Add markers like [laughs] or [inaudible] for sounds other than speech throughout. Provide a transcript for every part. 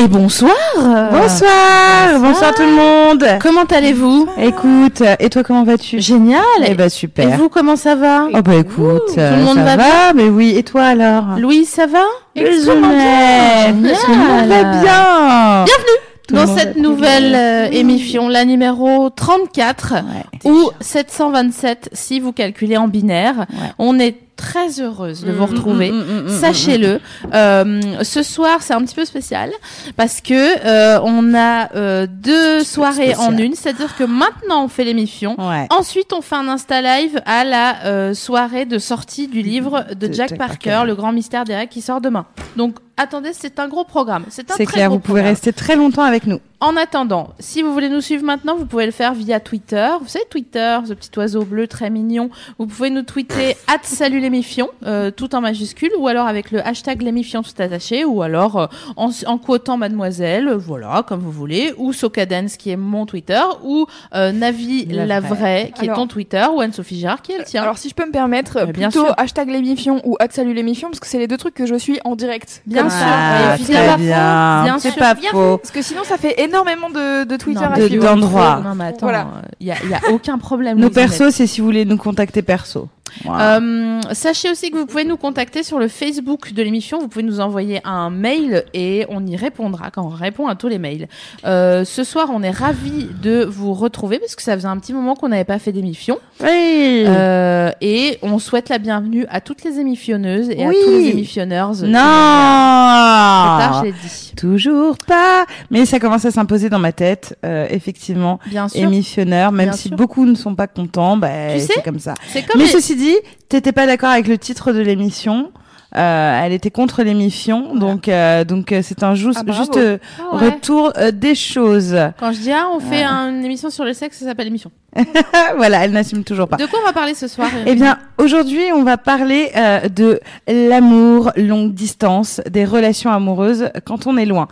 Et bonsoir Bonsoir, bonsoir tout le monde. Comment allez-vous Écoute, et toi comment vas-tu? Génial Eh ben super. Et vous, comment ça va? Oh bah écoute, Tout le monde ça va va, mais oui. Et toi alors? Louise, ça va? Extrêmement bien. Tout le monde va bien. Bienvenue Tout dans monde cette nouvelle euh, émission, la numéro 34, Ouais, ou 727 si vous calculez en binaire. Ouais. On est très heureuse de vous Mm, retrouver. mm, mm, mm, mm, Sachez-le. Euh, ce soir, c'est un petit peu spécial parce que euh, on a euh, deux soirées en une. C'est-à-dire que maintenant, on fait l'émission. Ouais. Ensuite, on fait un Insta Live à la euh, soirée de sortie du livre de, De Jack, Jack Parker, Parker. Le Grand Mystère des règles qui sort demain. Donc, attendez, c'est un gros programme. C'est un très clair, gros vous pouvez programme. rester très longtemps avec nous. En attendant, si vous voulez nous suivre maintenant, vous pouvez le faire via Twitter. Vous savez, Twitter, ce petit oiseau bleu très mignon. Vous pouvez nous tweeter [coughs] at salut les méfiants, euh, tout en majuscule, ou alors avec le hashtag les méfiants tout attaché, ou alors euh, en, en quotant mademoiselle, voilà, comme vous voulez, ou Socadence qui est mon Twitter, ou euh, Navi la, La vraie, vraie. qui est ton Twitter, ou Anne-Sophie Girard qui est le tien. Alors si je peux me permettre, bien plutôt sûr. hashtag l'émission ou at salut l'émission parce que c'est les deux trucs que je suis en direct. Bien Comme sûr. ça. Ah, Et très bien bien. bien C'est sûr. pas Bien faux. Parce que sinon ça fait énormément de, de Twitter Non, à suivre. d'endroits. Non, mais attends, Voilà. il y, a, y a aucun problème. Nos persos, c'est si vous voulez nous contacter perso. Euh, sachez aussi que vous pouvez nous contacter sur le Facebook de l'émission. Vous pouvez nous envoyer un mail et on y répondra quand on répond à tous les mails. Euh, ce soir, on est ravis de vous retrouver parce que ça faisait un petit moment qu'on n'avait pas fait d'émission. oui. Euh, et on souhaite la bienvenue à toutes les émissionneuses et Oui. à tous les émissionneurs. non. Tard, je dit. Toujours pas. Mais ça commence à s'imposer dans ma tête, effectivement. Bien sûr. Émissionneur, même Bien si sûr. beaucoup ne sont pas contents, bah, Tu sais, c'est comme ça. C'est comme Mais les- ceci dit, t'étais pas d'accord avec le titre de l'émission. Euh, elle était contre l'émission, donc euh, donc euh, c'est un juste, Ah, juste Ah ouais. retour des choses. Quand je dis ah, on fait un- une émission sur le sexe, ça s'appelle émission. [laughs] voilà, elle n'assume toujours pas. De quoi on va parler ce soir Eh bien, aujourd'hui, on va parler euh, de l'amour longue distance, des relations amoureuses quand on est loin.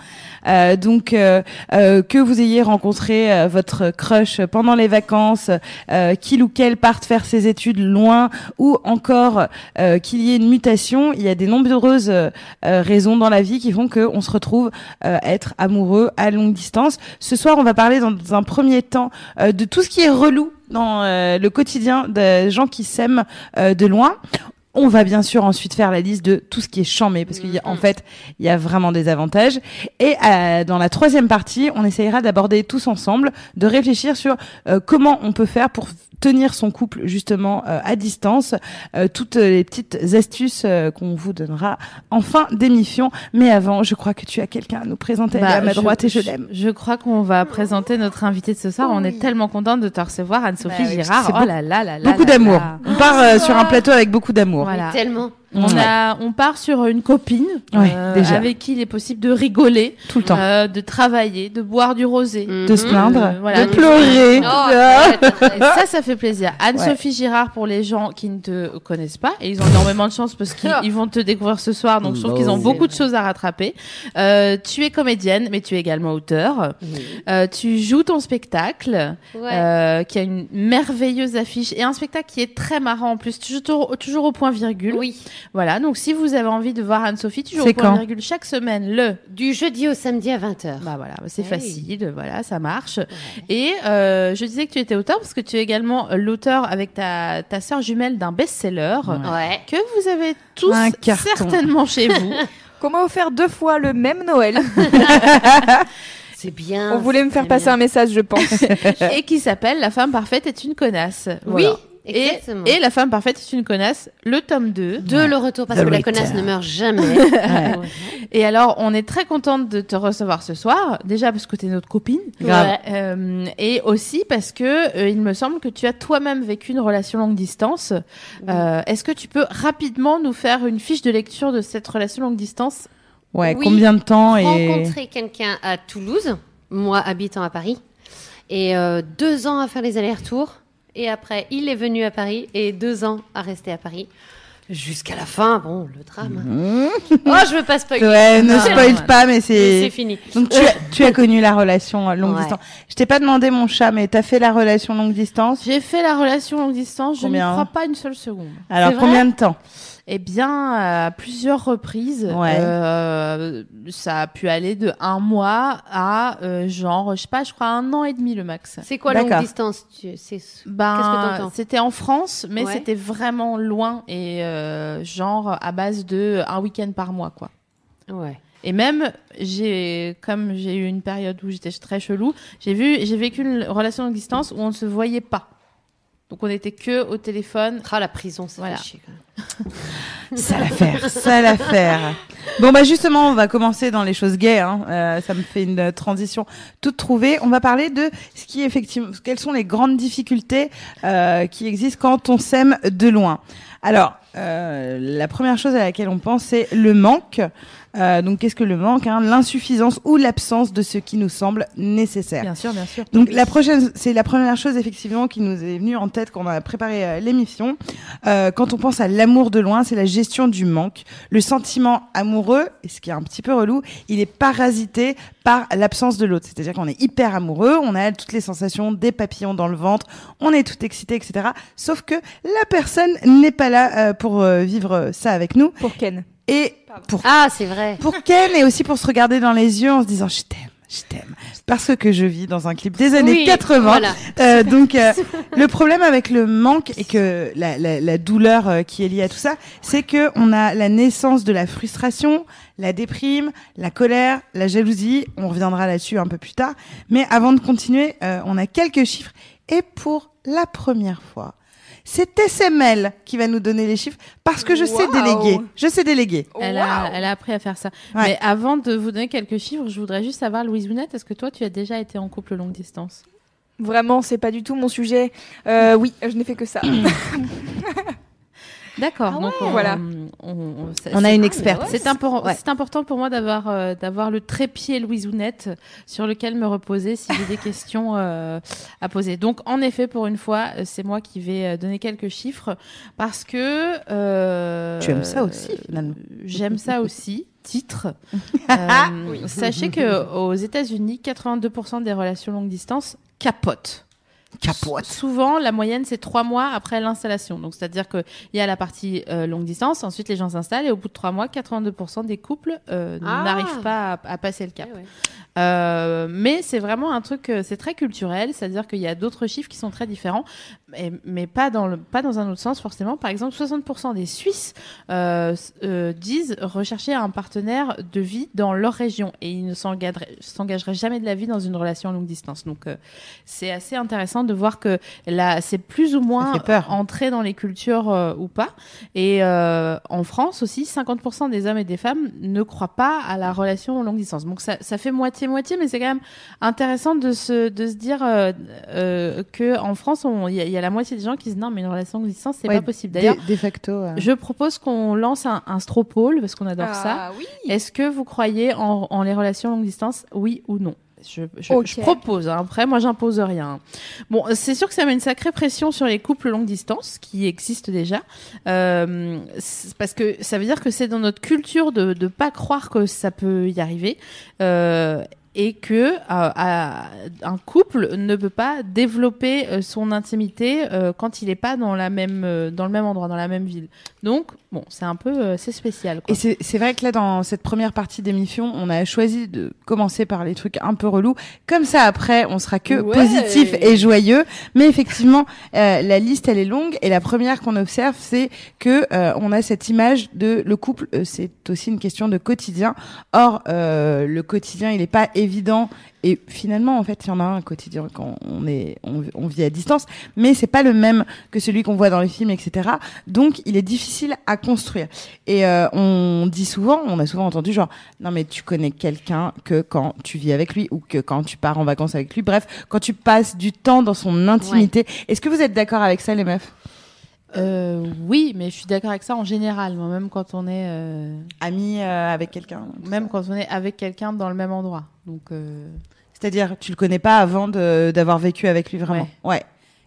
Euh, donc, euh, euh, que vous ayez rencontré euh, votre crush pendant les vacances, euh, qu'il ou qu'elle parte faire ses études loin, ou encore euh, qu'il y ait une mutation, il y a des nombreuses raisons dans la vie qui font qu'on se retrouve euh, être amoureux à longue distance. Ce soir, on va parler dans un premier temps euh, de tout ce qui est relou dans euh, le quotidien des gens qui s'aiment euh, de loin. On va bien sûr ensuite faire la liste de tout ce qui est chambé parce qu'en fait, il y a vraiment des avantages. Et euh, dans la troisième partie, on essayera d'aborder tous ensemble, de réfléchir sur euh, comment on peut faire pour tenir son couple justement euh, à distance, euh, toutes les petites astuces euh, qu'on vous donnera en fin d'émission. Mais avant, je crois que tu as quelqu'un à nous présenter. À ma Bah, droite et je l'aime. Je crois qu'on va présenter notre invité de ce soir. On est tellement contente de te recevoir, Anne-Sophie Bah oui, Girard. Oh là là là là. Beaucoup d'amour. On part euh, sur un plateau avec beaucoup d'amour. Voilà. Tellement. On, Ouais. a, on part sur une copine Ouais, euh, déjà. avec qui il est possible de rigoler, Tout le temps. euh, de travailler, de boire du rosé. de se plaindre, Euh, voilà. de pleurer. Oh, Ah. Ça, ça fait plaisir. Anne-Sophie Girard, pour les gens qui ne te connaissent pas, et ils ont énormément de chance parce qu'ils ils vont te découvrir ce soir, donc je trouve qu'ils ont beaucoup de choses à rattraper. Euh, tu es comédienne, mais tu es également auteur. Euh, tu joues ton spectacle, Ouais. euh, qui a une merveilleuse affiche, et un spectacle qui est très marrant en plus, toujours, toujours au point virgule. Oui. Voilà, donc si vous avez envie de voir Anne-Sophie, toujours au point virgule chaque semaine, le Du jeudi au samedi à 20h. bah voilà, c'est Hey. facile, voilà, ça marche. Et euh, je disais que tu étais auteur parce que tu es également euh, l'auteur avec ta, ta sœur jumelle d'un best-seller Ouais. que vous avez tous certainement chez vous. [laughs] Qu'on m'a offert deux fois le même Noël. [laughs] C'est bien. On voulait me faire passer bien. un message, je pense. [laughs] et qui s'appelle La femme parfaite est une connasse. Oui. Voilà. Exactement. et La femme parfaite est une connasse, le tome 2. De le retour, parce The que la connasse ne meurt jamais. [laughs] Ouais. Et alors, on est très contente de te recevoir ce soir. Déjà parce que tu es notre copine. Ouais. Euh, et aussi parce que euh, il me semble que tu as toi-même vécu une relation longue distance. Euh, Est-ce que tu peux rapidement nous faire une fiche de lecture de cette relation longue distance? Ouais, Oui. combien de temps et Rencontrer quelqu'un à Toulouse, moi habitant à Paris, et euh, deux ans à faire les allers-retours. Et après, il est venu à Paris et deux ans à rester à Paris. Jusqu'à la fin, bon, le drame. oh, je veux pas spoiler. Ouais, ne Non, spoil non, pas, mais Mais c'est. C'est fini. Donc tu as, tu as connu la relation longue Ouais. distance. Je t'ai pas demandé mon chat, mais t'as fait la relation longue distance? J'ai fait la relation longue distance, je n'y Combien crois pas une seule seconde. Alors combien de temps? Eh bien, à plusieurs reprises, Ouais. euh, ça a pu aller de un mois à euh, genre, je sais pas, je crois un an et demi le max. C'est quoi longue distance tu... Ben, c'était en France, mais Ouais. c'était vraiment loin et euh, genre à base de un week-end par mois, quoi. Ouais. Et même, j'ai, comme j'ai eu une période où j'étais très chelou, j'ai vu, j'ai vécu une relation longue distance où on ne se voyait pas. Donc on était que au téléphone. Ah, la prison, c'est Voilà. chier, quand même. [laughs] Ça l'affaire, ça l'affaire. Bon bah justement, on va commencer dans les choses gays. Hein. Euh, ça me fait une transition toute trouvée. On va parler de ce qui effectivement, quelles sont les grandes difficultés euh, qui existent quand on s'aime de loin. Alors, euh, la première chose à laquelle on pense, c'est le manque. Euh, donc, qu'est-ce que le manque hein? L'insuffisance ou l'absence de ce qui nous semble nécessaire. Bien sûr, bien sûr. Donc la prochaine, c'est la première chose effectivement qui nous est venue en tête quand on a préparé euh, l'émission. Euh, quand on pense à l'amour de loin, c'est la gestion du manque. Le sentiment amoureux, et ce qui est un petit peu relou, il est parasité par l'absence de l'autre. C'est-à-dire qu'on est hyper amoureux, on a toutes les sensations, des papillons dans le ventre, on est tout excité, etc. Sauf que la personne n'est pas là euh, pour vivre ça avec nous. Pour Ken. Et pour Ah, c'est vrai. pour Ken et aussi pour se regarder dans les yeux en se disant je t'aime, je t'aime. Parce que je vis dans un clip des années Oui, 80. voilà. Euh, donc euh, le problème avec le manque et que la, la, la douleur euh, qui est liée à tout ça, c'est que on a la naissance de la frustration, la déprime, la colère, la jalousie. On reviendra là-dessus un peu plus tard. Mais avant de continuer, euh, on a quelques chiffres et pour la première fois. C'est SML qui va nous donner les chiffres parce que je sais déléguer. Je sais déléguer. Elle, a, elle a appris à faire ça. Ouais. Mais avant de vous donner quelques chiffres, je voudrais juste savoir, Louise Bounette, est-ce que toi, tu as déjà été en couple longue distance Vraiment, c'est pas du tout mon sujet. Euh, oui, je n'ai fait que ça. D'accord. Ah donc on, Voilà. on, on- c'est- On a une experte. ouais. C'est impor- Ouais. c'est important pour moi d'avoir euh, d'avoir le trépied Louisounette sur lequel me reposer si j'ai des [laughs] questions euh, à poser. Donc en effet, pour une fois, euh, c'est moi qui vais donner quelques chiffres parce que euh, Tu aimes ça aussi, finalement. J'aime ça aussi. Titre. [laughs] Euh, Sachez que aux États-Unis, 82% des relations longue distance capotent. Capote. Souvent, la moyenne, c'est trois mois après l'installation. Donc, c'est-à-dire qu'il y a la partie euh, longue distance, ensuite les gens s'installent et au bout de trois mois, 82% des couples euh, Ah. n'arrivent pas à, à passer le cap. Ouais, ouais. Euh, mais c'est vraiment un truc, c'est très culturel, c'est-à-dire qu'il y a d'autres chiffres qui sont très différents, mais, mais pas, dans le, pas dans un autre sens forcément. Par exemple, 60% des Suisses disent rechercher un partenaire de vie dans leur région et ils ne s'engageraient jamais de la vie dans une relation à longue distance. Donc c'est assez intéressant de voir que là, c'est plus ou moins peur. entré dans les cultures euh, ou pas. Et euh, en France aussi, 50% des hommes et des femmes ne croient pas à la relation longue distance. Donc ça, ça fait moitié-moitié, mais c'est quand même intéressant de se, de se dire euh, euh, que en France, il y, a- il y a la moitié des gens qui disent non, mais une relation longue distance, c'est Ouais, pas possible. D'ailleurs, De, de facto. euh. je propose qu'on lance un, un stropole parce qu'on adore ça. Ah oui. Est-ce que vous croyez en, en les relations longue distance, oui ou non? Je, je- Ok. je propose. hein. Après, moi, j'impose rien. Bon, c'est sûr que ça met une sacrée pression sur les couples longue distance qui existent déjà, Euh, parce que ça veut dire que c'est dans notre culture de ne pas croire que ça peut y arriver. Euh, et que euh, à- un couple ne peut pas développer euh, son intimité euh, quand il n'est pas dans la même euh, dans le même endroit dans la même ville. Donc bon, c'est un peu euh, c'est spécial. Quoi. Et c'est c'est vrai que là, dans cette première partie d'émission, on a choisi de commencer par les trucs un peu relous. Comme ça, après, on sera que Ouais. positif et joyeux. Mais effectivement, euh, la liste, elle est longue. Et la première qu'on observe, c'est que euh, on a cette image de le couple. euh, c'est aussi une question de quotidien. Or, euh, le quotidien, il n'est pas évident évident. Et finalement, en fait, il y en a un quotidien quand on est, on, on vit à distance, mais c'est pas le même que celui qu'on voit dans les films, etc. Donc, il est difficile à construire. Et euh, on dit souvent, on a souvent entendu genre, non mais tu connais quelqu'un que quand tu vis avec lui ou que quand tu pars en vacances avec lui. Bref, quand tu passes du temps dans son intimité. Est-ce que vous êtes d'accord avec ça, les meufs? Euh, oui, mais je suis d'accord avec ça en général. Moi, même quand on est, euh, Amis euh, avec quelqu'un même quand on est avec quelqu'un dans le même endroit. Donc, euh, C'est-à-dire, tu le connais pas avant de- d'avoir vécu avec lui vraiment? Ouais.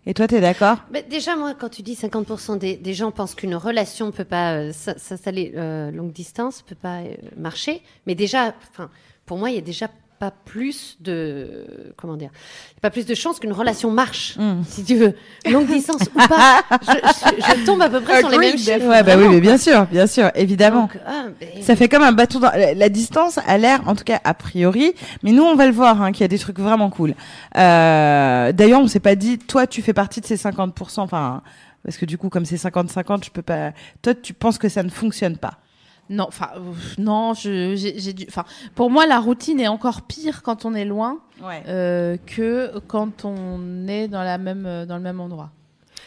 Et toi, t'es d'accord? Mais déjà, moi, quand tu dis 50% des, des gens pensent qu'une relation peut pas euh, s'installer euh, longue distance, peut pas euh, marcher, mais déjà, enfin, pour moi, il y a déjà pas plus de comment dire, il y a pas plus de chances qu'une relation marche, Mm. si tu veux, longue distance ou pas. Je, je- je tombe à peu près sur les mêmes chiffres. Ouais, bah oui, mais bien sûr, bien sûr, évidemment. Donc, ah, mais- Ça fait comme un bâton dans la, la distance a l'air, en tout cas a priori, mais nous on va le voir, hein, qu'il y a des trucs vraiment cool. Euh, D'ailleurs, on s'est pas dit, toi tu fais partie de ces 50%, enfin parce que du coup comme c'est 50-50, je peux pas. Toi, tu penses que ça ne fonctionne pas non, enfin, non, je, j'ai, j'ai dû, enfin, pour moi, la routine est encore pire quand on est loin Ouais. euh, que quand on est dans la même, euh, dans le même endroit.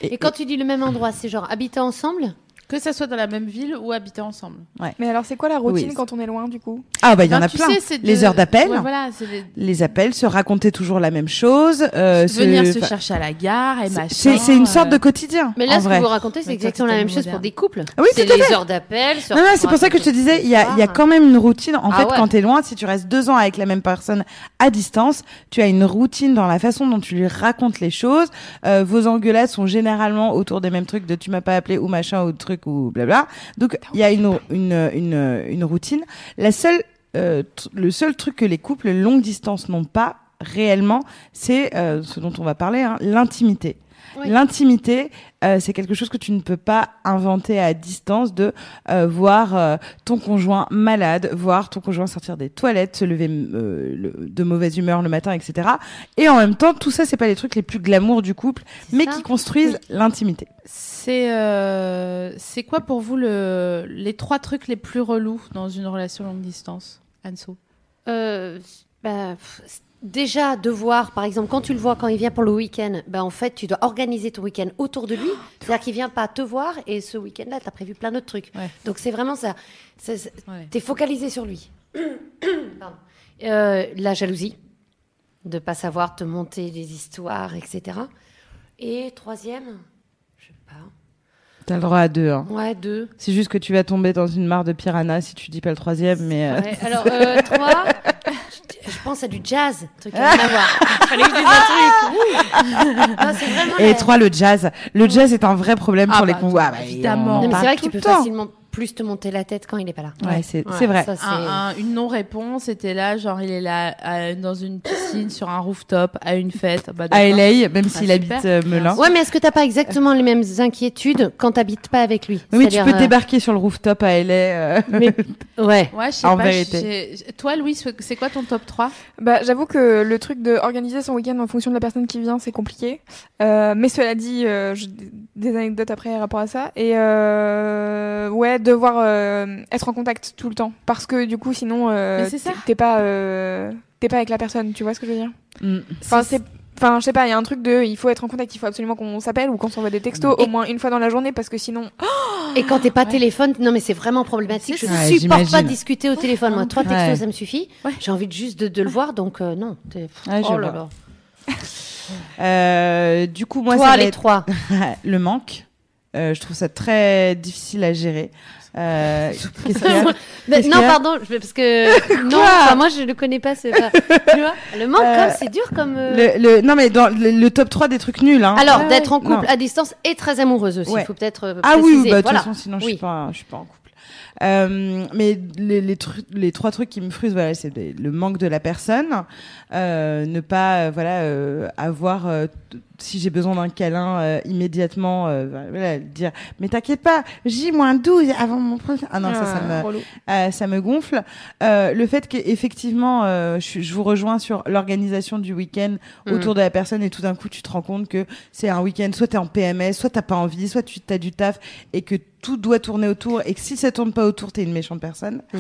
Et quand tu dis le même endroit, c'est genre habiter ensemble? Que ça soit dans la même ville ou habiter ensemble. Mais alors, c'est quoi la routine Oui. quand on est loin, du coup? Ah bah il y en Ben, a plein. sais, c'est de- Les heures d'appel. Ouais, voilà, c'est les- Les appels, se raconter toujours la même chose, euh, venir se enfin, chercher à la gare et machin. C'est c'est une sorte euh, de quotidien. Mais en là, ce vrai. que vous racontez, c'est exactement la même chose pour des couples. Oui, c'est tout à les heures d'appel. se Non, non, c'est pour ça que je te disais, il y a, il y a Ah. quand même une routine. En Ah fait, ouais. quand t'es loin, si tu restes deux ans avec la même personne à distance, tu as une routine dans la façon dont tu lui racontes les choses. Euh, vos engueulades sont généralement autour des mêmes trucs de tu m'as pas appelé ou machin ou truc ou blabla. Donc, il y a une, une, une, une routine. La seule, euh, le seul truc que les couples longue distance n'ont pas réellement, c'est euh, ce dont on va parler, hein, l'intimité. Oui. L'intimité, euh, c'est quelque chose que tu ne peux pas inventer à distance de euh, voir euh, ton conjoint malade, voir ton conjoint sortir des toilettes, se lever euh, le- de mauvaise humeur le matin, etc. Et en même temps, tout ça, c'est pas les trucs les plus glamour du couple, mais ça. qui construisent l'intimité. C'est euh, c'est quoi pour vous le, les trois trucs les plus relous dans une relation longue distance, Anso? Euh, bah, déjà, devoir, par exemple, quand tu le vois quand il vient pour le week-end, bah, en fait, tu dois organiser ton week-end autour de lui. C'est-à-dire qu'il vient pas te voir et ce week-end-là, tu as prévu plein d'autres trucs. Ouais. Donc, c'est vraiment ça. Ouais. T'es focalisé sur lui. [clears throat] Euh, la jalousie, de pas savoir te monter des histoires, etc. Et troisième, je sais pas. T'as le droit à deux. Hein. Ouais, deux. C'est juste que tu vas tomber dans une mare de piranha si tu dis pas le troisième, mais euh, Ouais, [laughs] alors, euh, trois, je, pense à du jazz, truc [laughs] à fallait que je dise un truc. Non, c'est vraiment et la- trois le jazz. Le jazz est un vrai problème Ah pour les bah, convois. attends, évidemment. Non, mais c'est vrai que tu peux facilement plus te monter la tête quand il est pas là. Ouais, c'est Ouais, c'est vrai. ça, c'est- Un- un- une non-réponse, c'était là, genre il est là à- dans une piscine, sur un rooftop, à une fête. Bah, À. LA, même s'il Ah, habite super. euh, Melun. Ouais, mais est-ce que t'as pas exactement les mêmes inquiétudes quand t'habites pas avec lui? Oui, tu peux euh, débarquer sur le rooftop à LA. euh, mais- [laughs] Ouais. Ouais, je sais En pas. vérité. Toi, Louis, c'est quoi ton top 3 Bah, j'avoue que le truc de organiser son week-end en fonction de la personne qui vient, c'est compliqué. Euh, mais cela dit, euh, des anecdotes après par rapport à ça. Et euh, ouais, devoir euh, être en contact tout le temps, parce que du coup, sinon, euh, t'es- pas, euh, t'es pas avec la personne. Tu vois ce que je veux dire? Mm. Enfin, c'est Enfin, je sais pas, il y a un truc de, il faut être en contact, il faut absolument qu'on s'appelle ou qu'on s'envoie des textos Et- au moins une fois dans la journée parce que sinon, [gasps] Et quand t'es pas Ouais. téléphone, non mais c'est vraiment problématique. Je Ouais, supporte pas discuter au téléphone. Moi, trois textos, Ouais. ça me suffit. Ouais. J'ai envie de juste de, de le voir, donc euh, non. Oh là là. Euh, du coup, moi, Toi, ça les être trois. [laughs] le manque. Euh, je trouve ça très difficile à gérer. Euh, [laughs] Mais non, pardon, je- parce que [laughs] non, enfin, moi je le connais pas. C'est pas... tu vois, le manque, Euh, c'est dur comme. euh, le, le- non, mais dans le, le top 3 des trucs nuls. Hein. Alors, Ouais, d'être en couple Non. à distance et très amoureuse aussi. Il Ouais. faut peut-être Ah oui, bah, de toute façon, sinon je suis pas, je suis pas en couple. Euh, mais les, les, les trois trucs qui me frusent, voilà, c'est le manque de la personne, euh, ne pas, euh, voilà, avoir, si j'ai besoin d'un câlin euh, immédiatement, euh, voilà, dire, mais t'inquiète pas, J-12 avant mon prochain. Ah non, ça, ça me, euh, ça me gonfle. Le fait qu'effectivement, je, je vous rejoins sur l'organisation du week-end Mm. autour de la personne et tout d'un coup, tu te rends compte que c'est un week-end, soit tu es en PMS, soit t'as pas envie, soit tu as du taf et que tout doit tourner autour et que si ça tourne pas autour, t'es une méchante personne. Mm.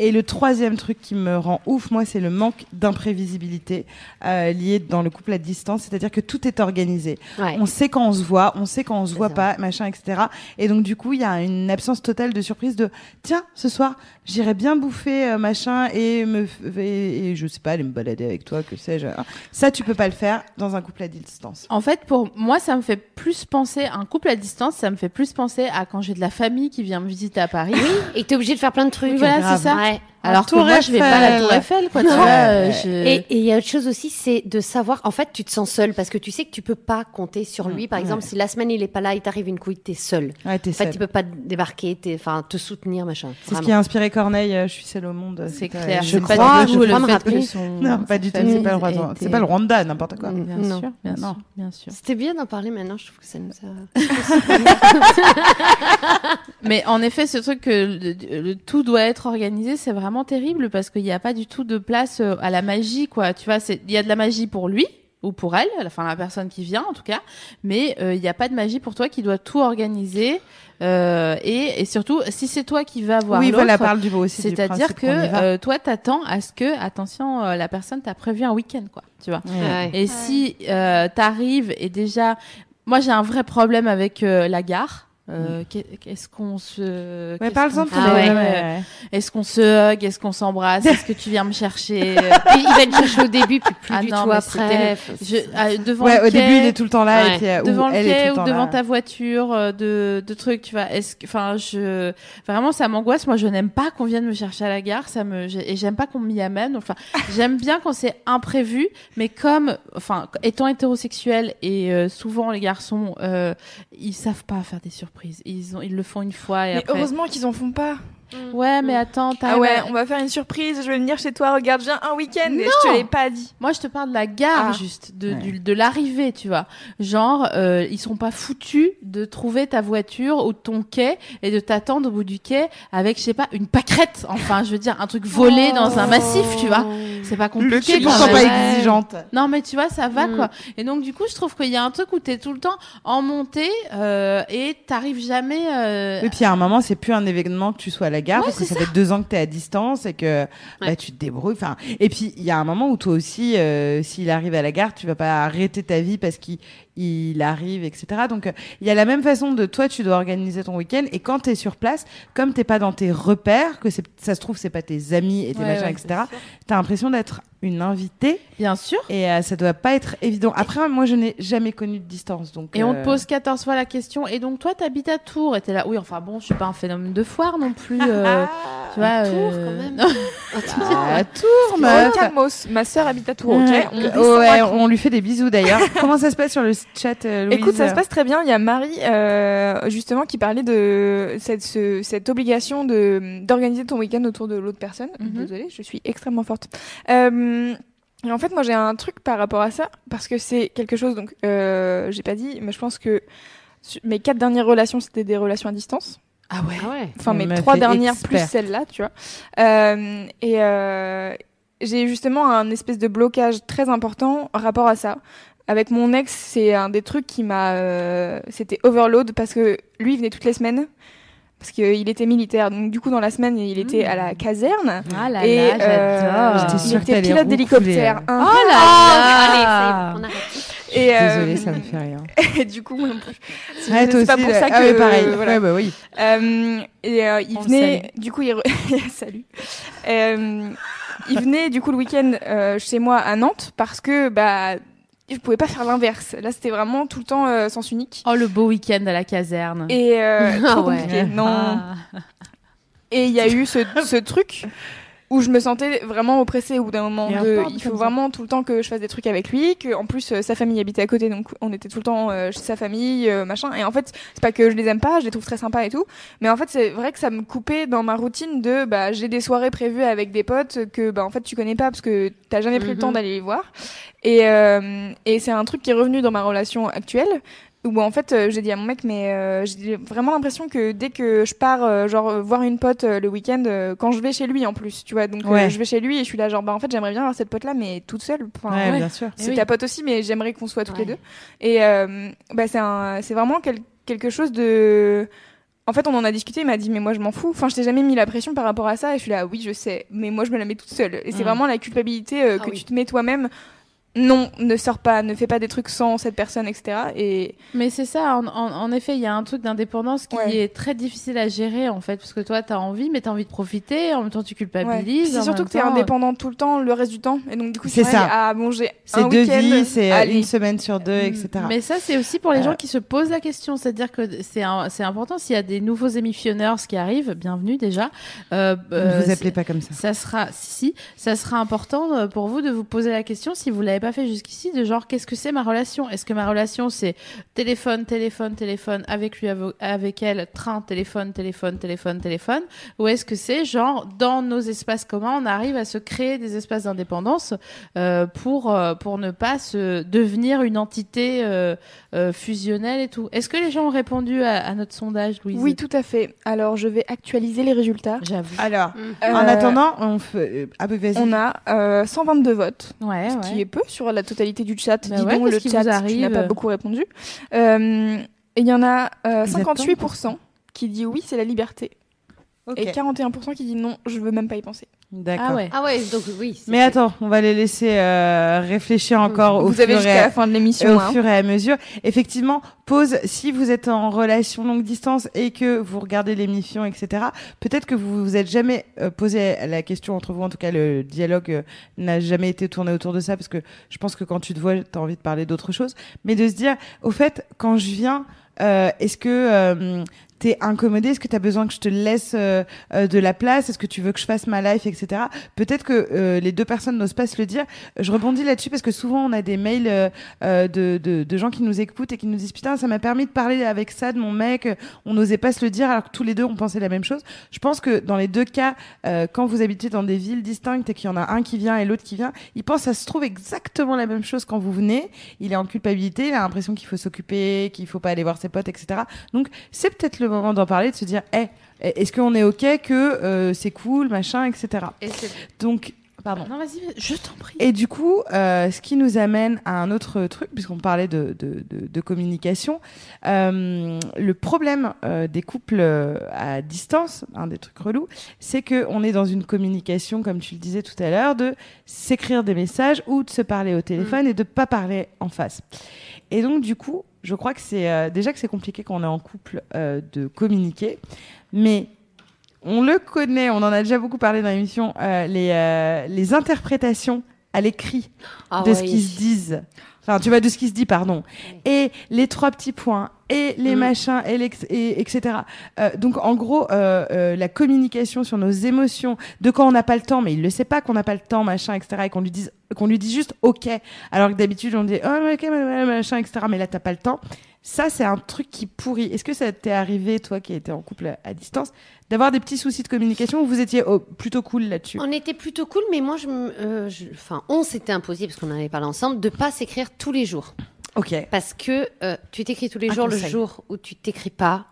Et le troisième truc qui me rend ouf, moi, c'est le manque d'imprévisibilité lié dans le couple à distance, c'est-à-dire que tout est organisé. Ouais. On sait quand on se voit, on sait quand on se voit ça. pas, machin, etc. Et donc du coup, il y a une absence totale de surprise de tiens, ce soir, j'irai bien bouffer euh, machin et me f- et, et je sais pas, aller me balader avec toi, que sais-je. Ça, tu peux pas le faire dans un couple à distance. En fait, pour moi, ça me fait plus penser un couple à distance. Ça me fait plus penser à quand j'ai de la famille qui vient me visiter à Paris. Et t'es obligé de faire plein de trucs. Oui, voilà, c'est ça. Ouais. Alors que moi, je vais pas à la Eiffel. Tour Eiffel, quoi. Tu Non. vois, euh, je- Et il y a autre chose aussi, c'est de savoir. En fait, tu te sens seul parce que tu sais que tu peux pas compter sur lui. Par exemple, si la semaine il est pas là, il t'arrive une couille, t'es seul. Ouais, t'es En fait, seule. tu peux pas débarquer, enfin, te soutenir, machin. C'est ce qui a inspiré Corneille, euh, Je suis seule au monde. C'est clair. Je crois, pas du je tout le crois me fait rappeler. son- Non, pas du tout. C'est pas le Rwanda. C'est pas le Rwanda, n'importe quoi. Mm. Bien Non. sûr, bien Non. sûr, bien sûr. C'était bien d'en parler maintenant. Je trouve que ça nous a. [laughs] Mais en effet, ce truc que le tout doit être organisé, c'est vraiment terrible parce qu'il n'y a pas du tout de place euh, à la magie, quoi. Tu vois, c'est il y a de la magie pour lui ou pour elle, enfin la personne qui vient en tout cas, mais euh, il n'y a pas de magie pour toi qui doit tout organiser. Euh, et, et surtout, si c'est toi qui vas voir Oui, l'autre, voilà, parle du beau aussi. c'est-à-dire que euh, toi, t'attends à ce que, attention, euh, la personne t'a prévu un week-end, quoi. Tu vois. Ouais. Et si euh, t'arrives et déjà, moi j'ai un vrai problème avec euh, la gare. Euh, qu'est- Est-ce qu'on se, Ouais, fait ton Ah ouais. problème, ouais. Est-ce qu'on se hug Est-ce qu'on s'embrasse Est-ce que tu viens me chercher Euh, [laughs] il va te chercher au début, puis plus Ah du non, tout après. je, ah, devant Ouais, le au début, il est tout le temps là. Ouais. Et puis, euh, devant le quai ou devant là. ta voiture euh, de, de trucs tu vois est-ce que enfin je vraiment ça m'angoisse moi je n'aime pas qu'on vienne me chercher à la gare ça me et j'aime pas qu'on m'y amène enfin j'aime bien quand c'est imprévu mais comme enfin étant hétérosexuel et euh, souvent les garçons euh, ils savent pas faire des surprises ils ont ils le font une fois et Mais après heureusement qu'ils en font pas. Ouais mais attends Ah ouais, à- on va faire une surprise, je vais venir chez toi, regarde, viens un week-end et je te l'ai pas dit. Moi, je te parle de la gare, Ah. juste, de, Ouais. du- de l'arrivée, tu vois. Genre, euh, ils sont pas foutus de trouver ta voiture ou ton quai et de t'attendre au bout du quai avec, je sais pas, une pâquerette. Enfin, je veux dire, un truc volé dans un massif, tu vois. C'est pas Le compliqué. quai, quand pourquoi même. pas exigeante Non, mais tu vois, ça va, Mm. quoi. Et donc, du coup, je trouve qu'il y a un truc où t'es tout le temps en montée euh, et t'arrives jamais... euh, Et puis à un moment, c'est plus un événement que tu sois à la gare Ouais, parce que ça fait deux ans que tu es à distance et que bah, Ouais. tu te débrouilles. Enfin, et puis il y a un moment où toi aussi, euh, s'il arrive à la gare, tu vas pas arrêter ta vie parce qu'il il arrive, etc. Donc euh, il y a la même façon de toi, tu dois organiser ton week-end et quand tu es sur place, comme t'es pas dans tes repères, que ça se trouve c'est pas tes amis et tes Ouais, machins, ouais, etc. sûr. T'as l'impression d'être une invitée Bien sûr. et euh, ça doit pas être évident. Après, moi, je n'ai jamais connu de distance, donc. Et on euh, te pose 14 fois la question. Et donc, toi, t'habites à Tours. Et t'es là. Oui, enfin bon, je suis pas un phénomène de foire non plus. [laughs] euh, tu vois. Tours, euh, quand même. [laughs] non. à Tours, meuf. Ma sœur habite à Tours, ok On ouais, on lui fait des bisous d'ailleurs. [laughs] Comment ça se passe sur le chat, euh, Louise Écoute, ça se passe très bien. Il y a Marie, euh, justement, qui parlait de cette, ce- cette obligation de d'organiser ton week-end autour de l'autre personne. Mhm. Désolée, je suis extrêmement forte. Euh, et en fait, moi, j'ai un truc par rapport à ça, parce que c'est quelque chose, donc, euh, j'ai pas dit, mais je pense que mes quatre dernières relations, c'était des relations à distance. Ah ouais. Ah ouais. Enfin, mes trois dernières plus celle-là, tu vois. Euh, et euh, j'ai justement un espèce de blocage très important en rapport à ça. Avec mon ex, c'est un des trucs qui m'a. euh, C'était overload parce que lui, il venait toutes les semaines. Parce qu'il était militaire. Donc, du coup, dans la semaine, il était à la caserne. Ah là et là, j'adore. J'étais il était pilote d'hélicoptère. hein. Oh là là. [laughs] est, on arrête. Et, euh, Désolée, ça me fait rien. [laughs] et du coup, moi. C'est Ouais, pas pour là. ça que. Ah ouais, pareil. voilà. Ouais, bah oui. Euh, et euh, il On venait, du coup, il re- [laughs] salut. Euh, il venait du coup le week-end euh, chez moi à Nantes parce que bah je pouvais pas faire l'inverse. Là, c'était vraiment tout le temps euh, sens unique. Oh, le beau week-end à la caserne. Et euh, [laughs] Ah trop ouais. compliqué. Non. Ah. Et il y a [laughs] eu ce, ce truc où je me sentais vraiment oppressée au bout d'un moment. Il De, faut vraiment tout le temps que je fasse des trucs avec lui, que en plus euh, sa famille habitait à côté, donc on était tout le temps euh, chez sa famille, euh, machin. Et en fait, c'est pas que je les aime pas, je les trouve très sympas et tout, mais en fait c'est vrai que ça me coupait dans ma routine de bah j'ai des soirées prévues avec des potes que bah en fait tu connais pas parce que t'as jamais pris le Mhm. temps d'aller les voir. Et et c'est un truc qui est revenu dans ma relation actuelle où en fait euh, j'ai dit à mon mec mais euh, j'ai vraiment l'impression que dès que je pars euh, genre voir une pote euh, le week-end euh, quand je vais chez lui en plus tu vois donc euh, Ouais. je vais chez lui et je suis là genre bah en fait j'aimerais bien avoir cette pote là mais toute seule enfin Ouais, ouais. bien sûr. c'est oui. ta pote aussi mais j'aimerais qu'on soit toutes les deux et euh, bah c'est un c'est vraiment quel- quelque chose de en fait, on en a discuté, il m'a dit, mais moi, je m'en fous. Enfin, je t'ai jamais mis la pression par rapport à ça. Et je suis là, oui, je sais, mais moi, je me la mets toute seule. Et c'est Mm. vraiment la culpabilité euh, Ah que oui. tu te mets toi-même. Non, ne sors pas, ne fais pas des trucs sans cette personne, etc. Et Mais c'est ça, en, en- en effet, il y a un truc d'indépendance qui Ouais. est très difficile à gérer, en fait, parce que toi, t'as envie, mais t'as envie de profiter, en même temps, tu ouais. culpabilises. c'est en surtout que t'es euh, indépendant tout le temps, le reste du temps. Et donc, du coup, C'est ça. à manger C'est un deux week-end. vies, c'est euh, une semaine sur deux, etc. Mais ça, c'est aussi pour les Euh. gens qui se posent la question. C'est-à-dire que c'est c'est important. S'il y a des nouveaux émissionneurs qui arrivent, bienvenue déjà. Euh, Ne euh, vous c'est- appelez pas comme ça. Ça sera, si, si, ça sera important pour vous de vous poser la question, si vous l'avez pas fait jusqu'ici, de genre, qu'est-ce que c'est ma relation? Est-ce que ma relation, c'est téléphone, téléphone, téléphone, avec lui, avec elle, train, téléphone, téléphone, téléphone, téléphone? Ou est-ce que c'est genre, dans nos espaces communs, on arrive à se créer des espaces d'indépendance euh, pour, euh, pour ne pas se devenir une entité euh, euh, fusionnelle et tout Est-ce que les gens ont répondu à, à notre sondage, Louise Oui, tout à fait. Alors, je vais actualiser les résultats. J'avoue. Alors, Euh, en attendant, on fait. Ah, bah, on a euh, 122 votes. Ouais, ce ouais. qui est peu sur la totalité du chat. Bah Dis ouais, donc, le chat, n'as pas beaucoup répondu. Euh, et il y en a euh, Vous êtes 58% qui dit oui, c'est la liberté. Et 41% qui dit non, je veux même pas y penser. D'accord. Ah ouais. Ah ouais, donc oui. Mais attends, on va les laisser euh, réfléchir encore au Vous fur avez et jusqu'à à la fin de l'émission. au hein. fur et à mesure. Effectivement, pause, si vous êtes en relation longue distance et que vous regardez l'émission, etc., peut-être que vous vous êtes jamais euh, posé la question entre vous, en tout cas le dialogue euh, n'a jamais été tourné autour de ça, parce que je pense que quand tu te vois, tu as envie de parler d'autre chose, mais de se dire, au fait, quand je viens, euh, est-ce que euh, t'es incommodé Est-ce que tu as besoin que je te laisse euh, euh, de la place? Est-ce que tu veux que je fasse ma life, etc. Peut-être que euh, les deux personnes n'osent pas se le dire. Je rebondis là-dessus parce que souvent on a des mails de, de, gens qui nous écoutent et qui nous disent putain ça m'a permis de parler avec ça de mon mec. On n'osait pas se le dire alors que tous les deux on pensait la même chose. Je pense que dans les deux cas, quand vous habitez dans des villes distinctes et qu'il y en a un qui vient et l'autre qui vient, il pense ça se trouve exactement la même chose quand vous venez. Il est en culpabilité, il a l'impression qu'il faut s'occuper, qu'il faut pas aller voir ses potes, etc. Donc c'est peut-être le moment d'en parler, de se dire, est-ce qu'on est ok que euh, c'est cool, machin, etc. Et Donc, pardon. Non, vas-y, je t'en prie. Et du coup, euh, ce qui nous amène à un autre truc, puisqu'on parlait de, de, de, de communication, euh, le problème des couples à distance, un des trucs relous, c'est que on est dans une communication, comme tu le disais tout à l'heure, de s'écrire des messages ou de se parler au téléphone et de pas parler en face. Et donc, du coup, je crois que c'est euh, déjà que c'est compliqué quand on est en couple euh, de communiquer, mais on le connaît, on en a déjà beaucoup parlé dans l'émission, euh, les, euh, les interprétations à l'écrit Ah de ouais, ce qui se disent. Enfin, tu vois, de ce qui se dit, pardon. Et les trois petits points, et les Mm. machins, et, et etc. Euh, donc, en gros, euh, euh, la communication sur nos émotions, de quand on n'a pas le temps, mais il le sait pas qu'on n'a pas le temps, machin, etc. Et qu'on lui dise, qu'on lui dit juste OK. Alors que d'habitude, on dit oh, OK, machin, etc. Mais là, t'as pas le temps. Ça, c'est un truc qui pourrit. Est-ce que ça t'est arrivé, toi qui étais en couple à, distance, d'avoir des petits soucis de communication ou vous étiez oh, plutôt cool là-dessus? On était plutôt cool, mais moi, je, euh, enfin, on s'était imposé parce qu'on en avait parlé ensemble de pas s'écrire tous les jours, Ok. parce que euh, tu t'écris tous les Un jours, le jour où tu t'écris pas,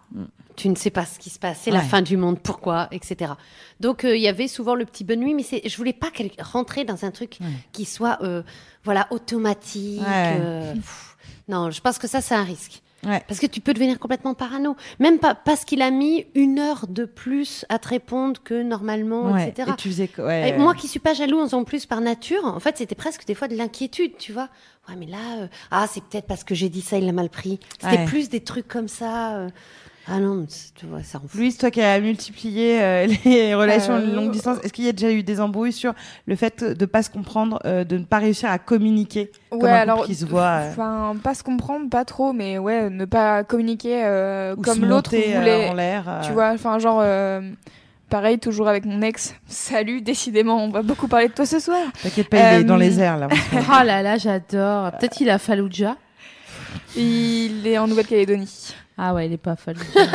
tu ne sais pas ce qui se passe, c'est la fin du monde, pourquoi, etc. Donc euh, il y avait souvent le petit bonne nuit, mais je voulais pas rentrer dans un truc Ouais. qui soit, euh, voilà, automatique. Ouais. pff. non, je pense que ça c'est un risque. Ouais. Parce que tu peux devenir complètement parano. Même pas parce qu'il a mis une heure de plus à te répondre que normalement, Ouais. etc. Et tu faisais quoi ouais. Et moi qui suis pas jalouse en plus par nature, en fait, c'était presque des fois de l'inquiétude, tu vois. Ouais, mais là, euh, ah, c'est peut-être parce que j'ai dit ça, il l'a mal pris. C'était plus des trucs comme ça. euh. Ah non, tu vois, ça en fout. Louise, toi qui as multiplié euh, [laughs] les relations Euh, longue distance, est-ce qu'il y a déjà eu des embrouilles sur le fait de pas se comprendre, euh, de ne pas réussir à communiquer comme Ouais, un couple alors, qui se voit euh, enfin, pas se comprendre, pas trop, mais ouais, ne pas communiquer euh, ou comme l'autre euh, voulait. en l'air euh, Tu vois, enfin, genre, euh, pareil, toujours avec mon ex. [laughs] Salut, décidément, on va beaucoup parler de toi ce soir. T'inquiète pas, il est Euh, dans les airs là. [laughs] Oh là là, j'adore. Peut-être qu'il a Fallujah. Il est en Nouvelle-Calédonie. Ah ouais, il est pas Fallujah. [laughs]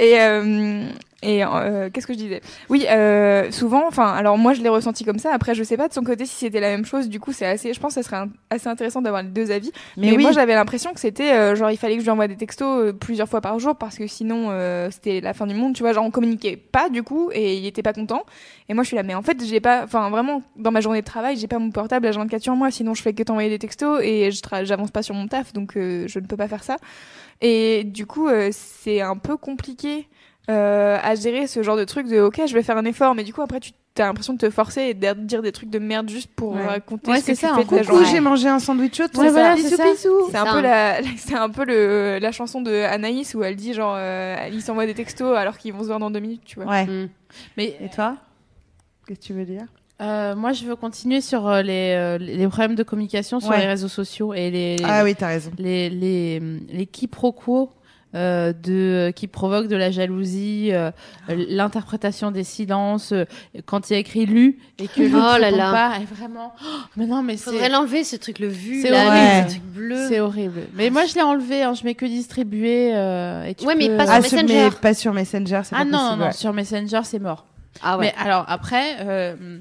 Et euh, Et euh, qu'est-ce que je disais? Oui, euh, souvent, enfin, alors moi je l'ai ressenti comme ça. Après, je sais pas de son côté si c'était la même chose. Du coup, c'est assez, je pense, que ça serait un- assez intéressant d'avoir les deux avis. Mais, Mais, oui. moi, j'avais l'impression que c'était euh, genre il fallait que je lui envoie des textos euh, plusieurs fois par jour parce que sinon euh, c'était la fin du monde. Tu vois, genre on communiquait pas du coup et il était pas content. Et moi, je suis là, mais en fait, j'ai pas, enfin vraiment dans ma journée de travail, j'ai pas mon portable à 24 sur moi. Sinon, je fais que t'envoyer des textos et j'avance pas sur mon taf, donc euh, je ne peux pas faire ça. Et du coup, euh, c'est un peu compliqué euh, à gérer ce genre de truc de ok, je vais faire un effort, mais du coup après tu as l'impression de te forcer et de dire des trucs de merde juste pour Ouais. raconter Ouais, ce que c'est tu ça, fais de la journée. j'ai mangé un sandwich chaud. Ouais, voilà, c'est ça. un ça, peu la, [laughs] c'est un peu le, la chanson de Anaïs où elle dit genre, euh, ils s'envoient des textos alors qu'ils vont se voir dans deux minutes, tu vois. Ouais. Mm. Mais Et toi Qu'est-ce que tu veux dire? euh, moi, je veux continuer sur euh, les, euh, les problèmes de communication sur Ouais. les réseaux sociaux et les, Ah oui, t'as raison. les, les, les quiproquos euh, de, qui provoquent de la jalousie, euh, l'interprétation des silences, euh, quand il y a écrit lu et que l'autre Oh là pas, et vraiment, oh, mais non, mais Faudrait l'enlever ce truc, le vu, C'est là, horrible. ce truc bleu. c'est horrible. Mais moi, je l'ai enlevé, hein, je mets que distribuer, euh, et tu Ouais, mais pas Ah, sur sur- Messenger. mais pas sur Messenger, c'est Ah pas non, possible. non, ouais. sur Messenger, c'est mort. Ah ouais. Mais alors après, euh,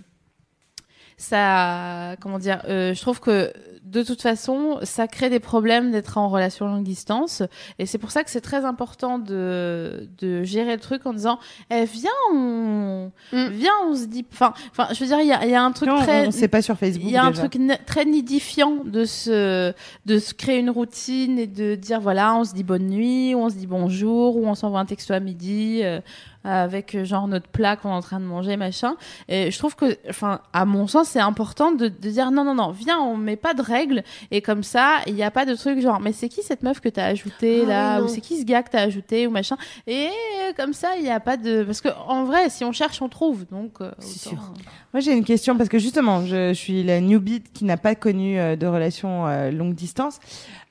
ça, comment dire, euh, je trouve que de toute façon, ça crée des problèmes d'être en relation longue distance, et c'est pour ça que c'est très important de de gérer le truc en disant, eh, viens, on, Mm. viens, on se dit, enfin, enfin, je veux dire, il y a, il y a un truc Non, très pas sur Facebook. il y a un truc très nidifiant de se, de se créer une routine et de dire voilà, on se dit bonne nuit, ou on se dit bonjour, ou on s'envoie un texto à midi euh, avec euh, genre notre plat qu'on est en train de manger, machin. Et je trouve que, enfin, à mon sens, c'est important de, de dire non, non, non, viens, on met pas de règles et comme ça, il n'y a pas de truc genre mais c'est qui cette meuf que t'as ajouté Ah là, oui, ou c'est qui ce gars que t'as ajouté ou machin? Et euh, comme ça, il n'y a pas de parce que en vrai, si on cherche, on trouve. Donc, euh, autant- sûr. Moi, j'ai une question parce que justement, je, je suis la newbie qui n'a pas connu euh, de relation euh, longue distance.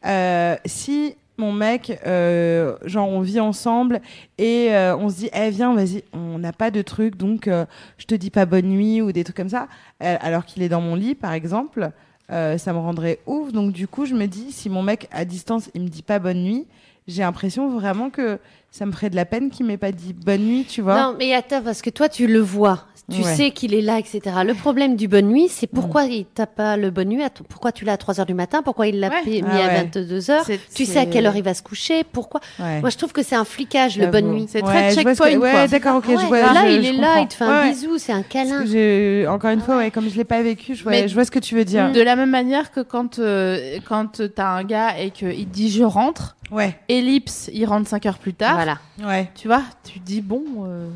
Euh, si mon mec, euh, genre, on vit ensemble et euh, on se dit, eh viens, vas-y, on n'a pas de truc, donc euh, je te dis pas bonne nuit ou des trucs comme ça, euh, alors qu'il est dans mon lit, par exemple, euh, ça me rendrait ouf. Donc du coup, je me dis, si mon mec à distance, il me dit pas bonne nuit, j'ai l'impression vraiment que ça me ferait de la peine qu'il m'ait pas dit bonne nuit, tu vois. Non, mais attends, parce que toi, tu le vois. Tu Ouais. sais qu'il est là, etc. Le problème du bonne nuit, c'est pourquoi il t'a pas le bonne nuit, à pourquoi tu l'as à 3 heures du matin, pourquoi il l'a Ouais. mis Ah à ouais. 22 heures. Tu sais à quelle heure il va se coucher, pourquoi. Ouais. Moi, je trouve que c'est un flicage, le bonne nuit. C'est très ce que- checkpoint, Ouais, d'accord, ok, Ah ouais, je vois. là, je- il je est là, il te fait un ouais. bisou, c'est un câlin. encore une fois, ouais, comme je l'ai pas vécu, je vois, Mais- je vois ce que tu veux dire. De la même manière que quand, euh, quand t'as un gars et qu'il dit je rentre, Ouais, ellipse, il rentre 5 heures plus tard, Voilà. ouais. tu vois, tu dis bon. euh,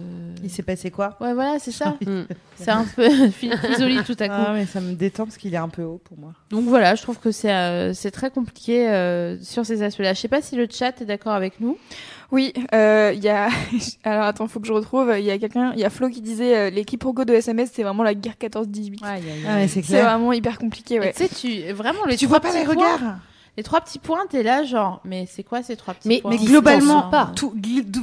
Il s'est passé quoi? Ouais, voilà, c'est ça. Mm. [laughs] c'est un peu [laughs] isolé tout à coup. Ah, mais ça me détend parce qu'il est un peu haut pour moi. Donc voilà, je trouve que c'est euh, c'est très compliqué euh, sur ces aspects-là. Je sais pas si le chat est d'accord avec nous. Oui, euh, il y a. [laughs] Alors attends, faut que je retrouve. Il y a quelqu'un, il y a Flo qui disait euh, les quiproquos de SMS, c'est vraiment la guerre 14-18. Ah, mais c'est vraiment hyper compliqué, ouais. Tu sais, tu vraiment les Tu vois pas les regards Les trois petits points, t'es là genre, mais c'est quoi ces trois petits Mais- points Mais globalement, ou pas. tout,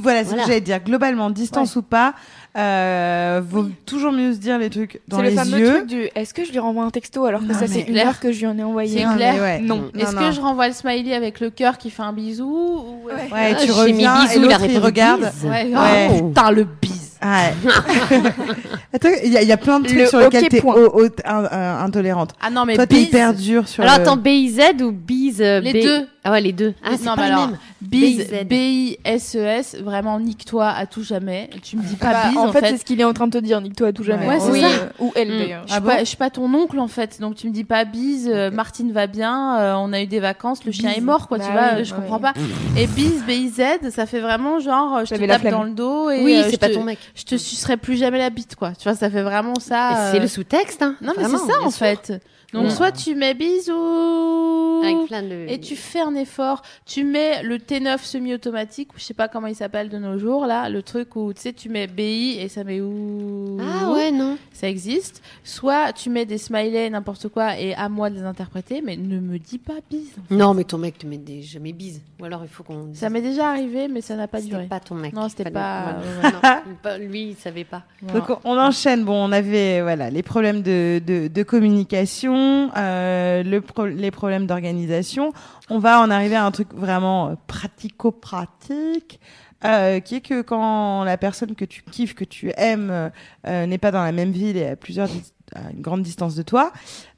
voilà, c'est ce que j'allais dire. Globalement, distance ou pas, euh, vaut toujours mieux se dire les trucs dans C'est le les fameux yeux. truc du est-ce que je lui renvoie un texto alors que Non, ça fait une clair. heure que je lui en ai envoyé C'est clair. ouais. Non. Est-ce que je renvoie le smiley avec le cœur qui fait un bisou ou... Ouais. Ouais, Ah, tu j'ai mis reviens bisous, et il l'autre regarde. Ouais, Ouais. oh, putain, le bise. Ouais. [laughs] Attends, il y, a- il y a plein de trucs Le sur lesquels t'es point. au- au- un- un- intolérante. Ah non, mais Toi, t'es bise, hyper dur sur Alors le... attends, BIZ ou BIZ euh, Les B- deux. Ah ouais, les deux. Ah, c'est non, pas mais les alors, mêmes. bise, BIZ. B-I-S-E-S, vraiment nique-toi à tout jamais. Tu me dis pas Bah, bise, en en fait, fait. c'est ce qu'il est en train de te dire, nique-toi à tout jamais. Ouais, c'est Oui, ça. euh, Ou elle Mm. d'ailleurs. Je suis, Ah pas, bon je suis pas ton oncle en fait, donc tu me dis pas bise, euh, Martine va bien, euh, on a eu des vacances, le chien Bise. est mort quoi, tu Bah vois, oui, je bah comprends oui. pas. [laughs] Et bise, B-I-Z, ça fait vraiment genre, euh, je te J'avais la tape flemme. dans le dos et Oui, euh, c'est je pas te- ton mec. je te sucerai plus jamais la bite quoi, tu vois, ça fait vraiment ça. C'est euh, le sous-texte, hein. Non mais c'est Vraiment, ça bien en sûr. fait. Donc soit tu mets bisous Avec plein de. et tu fais un effort, tu mets le T9 semi-automatique, ou je sais pas comment il s'appelle de nos jours là, le truc où tu sais tu mets BI et ça met où Ah ouais, non. ça existe. Soit tu mets des smileys, n'importe quoi, et à moi de les interpréter, mais ne me dis pas bise. Non, mais ton mec te met des jamais bise. Ou alors il faut qu'on. Ça m'est déjà arrivé, mais ça n'a pas C'était duré. pas ton mec. Non, c'était pas-. Non, [laughs] pas- lui, il savait pas. Voilà. Donc on enchaîne. Bon, on avait voilà les problèmes de, de, de communication, euh, les problèmes d'organisation. On va en arriver à un truc vraiment euh, pratico-pratique. euh, qui est que quand la personne que tu kiffes, que tu aimes, n'est pas dans la même ville et à plusieurs à une grande distance de toi,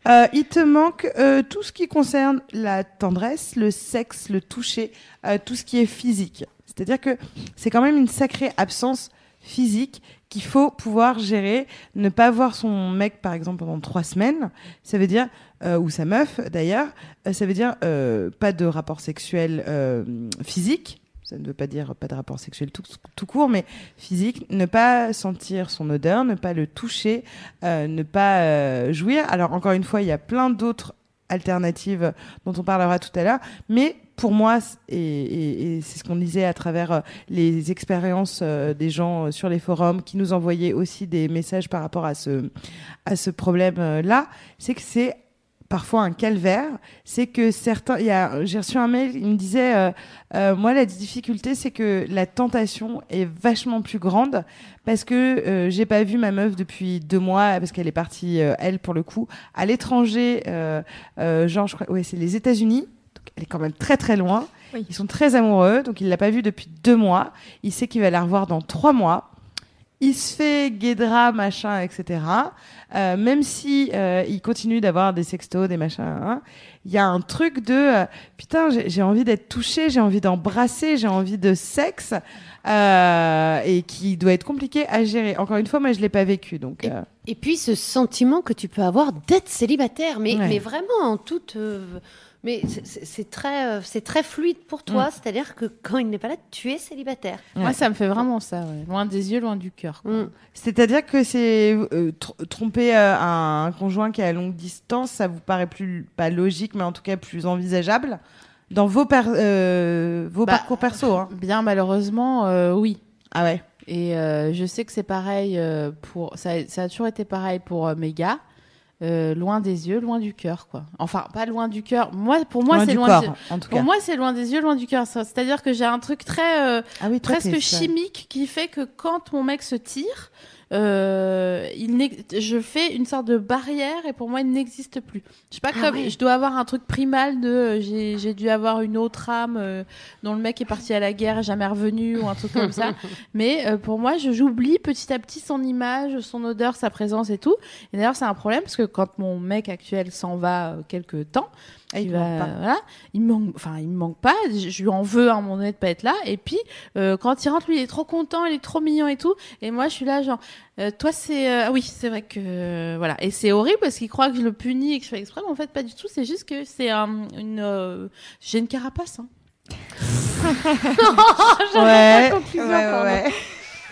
il te manque tout ce qui concerne la tendresse, le sexe, le toucher, tout ce qui est physique. C'est-à-dire que c'est quand même une sacrée absence physique qu'il faut pouvoir gérer. Ne pas voir son mec, par exemple, pendant trois semaines, ça veut dire, euh, ou sa meuf d'ailleurs, euh, ça veut dire euh, pas de rapport sexuel physique. Ça ne veut pas dire pas de rapport sexuel tout, tout court, mais physique. Ne pas sentir son odeur, ne pas le toucher, ne pas jouir. Alors encore une fois, il y a plein d'autres alternatives dont on parlera tout à l'heure, mais pour moi, et c'est ce qu'on disait à travers euh, les expériences euh, des gens euh, sur les forums qui nous envoyaient aussi des messages par rapport à ce, à ce problème-là, c'est que c'est parfois un calvaire. C'est que certains, il y a, j'ai reçu un mail, il me disait, euh, euh, moi la difficulté c'est que la tentation est vachement plus grande parce que euh, j'ai pas vu ma meuf depuis deux mois parce qu'elle est partie, euh, elle pour le coup, à l'étranger, euh, euh, genre je crois, ouais c'est les États-Unis. Donc elle est quand même très très loin. Oui. Ils sont très amoureux, donc il l'a pas vue depuis deux mois. Il sait qu'il va la revoir dans trois mois. Il se fait guédra, machin, etc. Euh, même si euh, il continue d'avoir des sextos, des machins, hein, il y a un truc de euh, putain, j'ai envie d'être touchée, j'ai envie d'embrasser, j'ai envie de sexe, euh, et qui doit être compliqué à gérer. Encore une fois, moi je l'ai pas vécu, donc. Et, euh, et puis ce sentiment que tu peux avoir d'être célibataire, mais, Ouais. mais vraiment en toute. Mais c'est- très, euh, c'est très fluide pour toi, Mm. c'est-à-dire que quand il n'est pas là, tu es célibataire. Ouais. Moi, ça me fait vraiment ça. ouais. Loin des yeux, loin du cœur. Mm. C'est-à-dire que c'est euh, tr- tromper euh, un conjoint qui est à longue distance, ça vous paraît plus pas logique, mais en tout cas plus envisageable dans vos per- euh, vos Bah, parcours perso. Hein. Bien malheureusement, euh, oui. Ah ouais. Et euh, je sais que c'est pareil euh, pour. Ça, ça a toujours été pareil pour euh, mes gars. Euh, loin des yeux, loin du cœur, quoi. Enfin, pas loin du cœur. Moi, pour moi, c'est loin. corps, des- en tout Pour cas. moi, c'est loin des yeux, loin du cœur. C'est-à-dire que j'ai un truc très euh, ah oui, toi, presque chimique qui fait que quand mon mec se tire, euh, il je fais une sorte de barrière et pour moi il n'existe plus. Je sais pas Ah comme ouais. je dois avoir un truc primal de euh, j'ai j'ai dû avoir une autre âme euh, dont le mec est parti à la guerre et jamais revenu ou un truc comme ça. [laughs] Mais euh, pour moi, je j'oublie petit à petit son image, son odeur, sa présence et tout. Et d'ailleurs, c'est un problème parce que quand mon mec actuel s'en va euh, quelque temps, Ah, il manque va- pas. voilà, il me manque, enfin, il me manque pas. Je, je lui en veux à un moment donné de pas être là. Et puis, euh, quand il rentre, lui, il est trop content, il est trop mignon et tout. Et moi, je suis là, genre, euh, toi, c'est, euh, ah oui, c'est vrai que, euh, voilà. Et c'est horrible parce qu'il croit que je le punis et que je fais exprès, mais en fait, pas du tout. C'est juste que c'est un- une, euh, j'ai une carapace. Hein. [laughs] [laughs] Ouais. conclusion, ouais, ouais, pardon. ouais.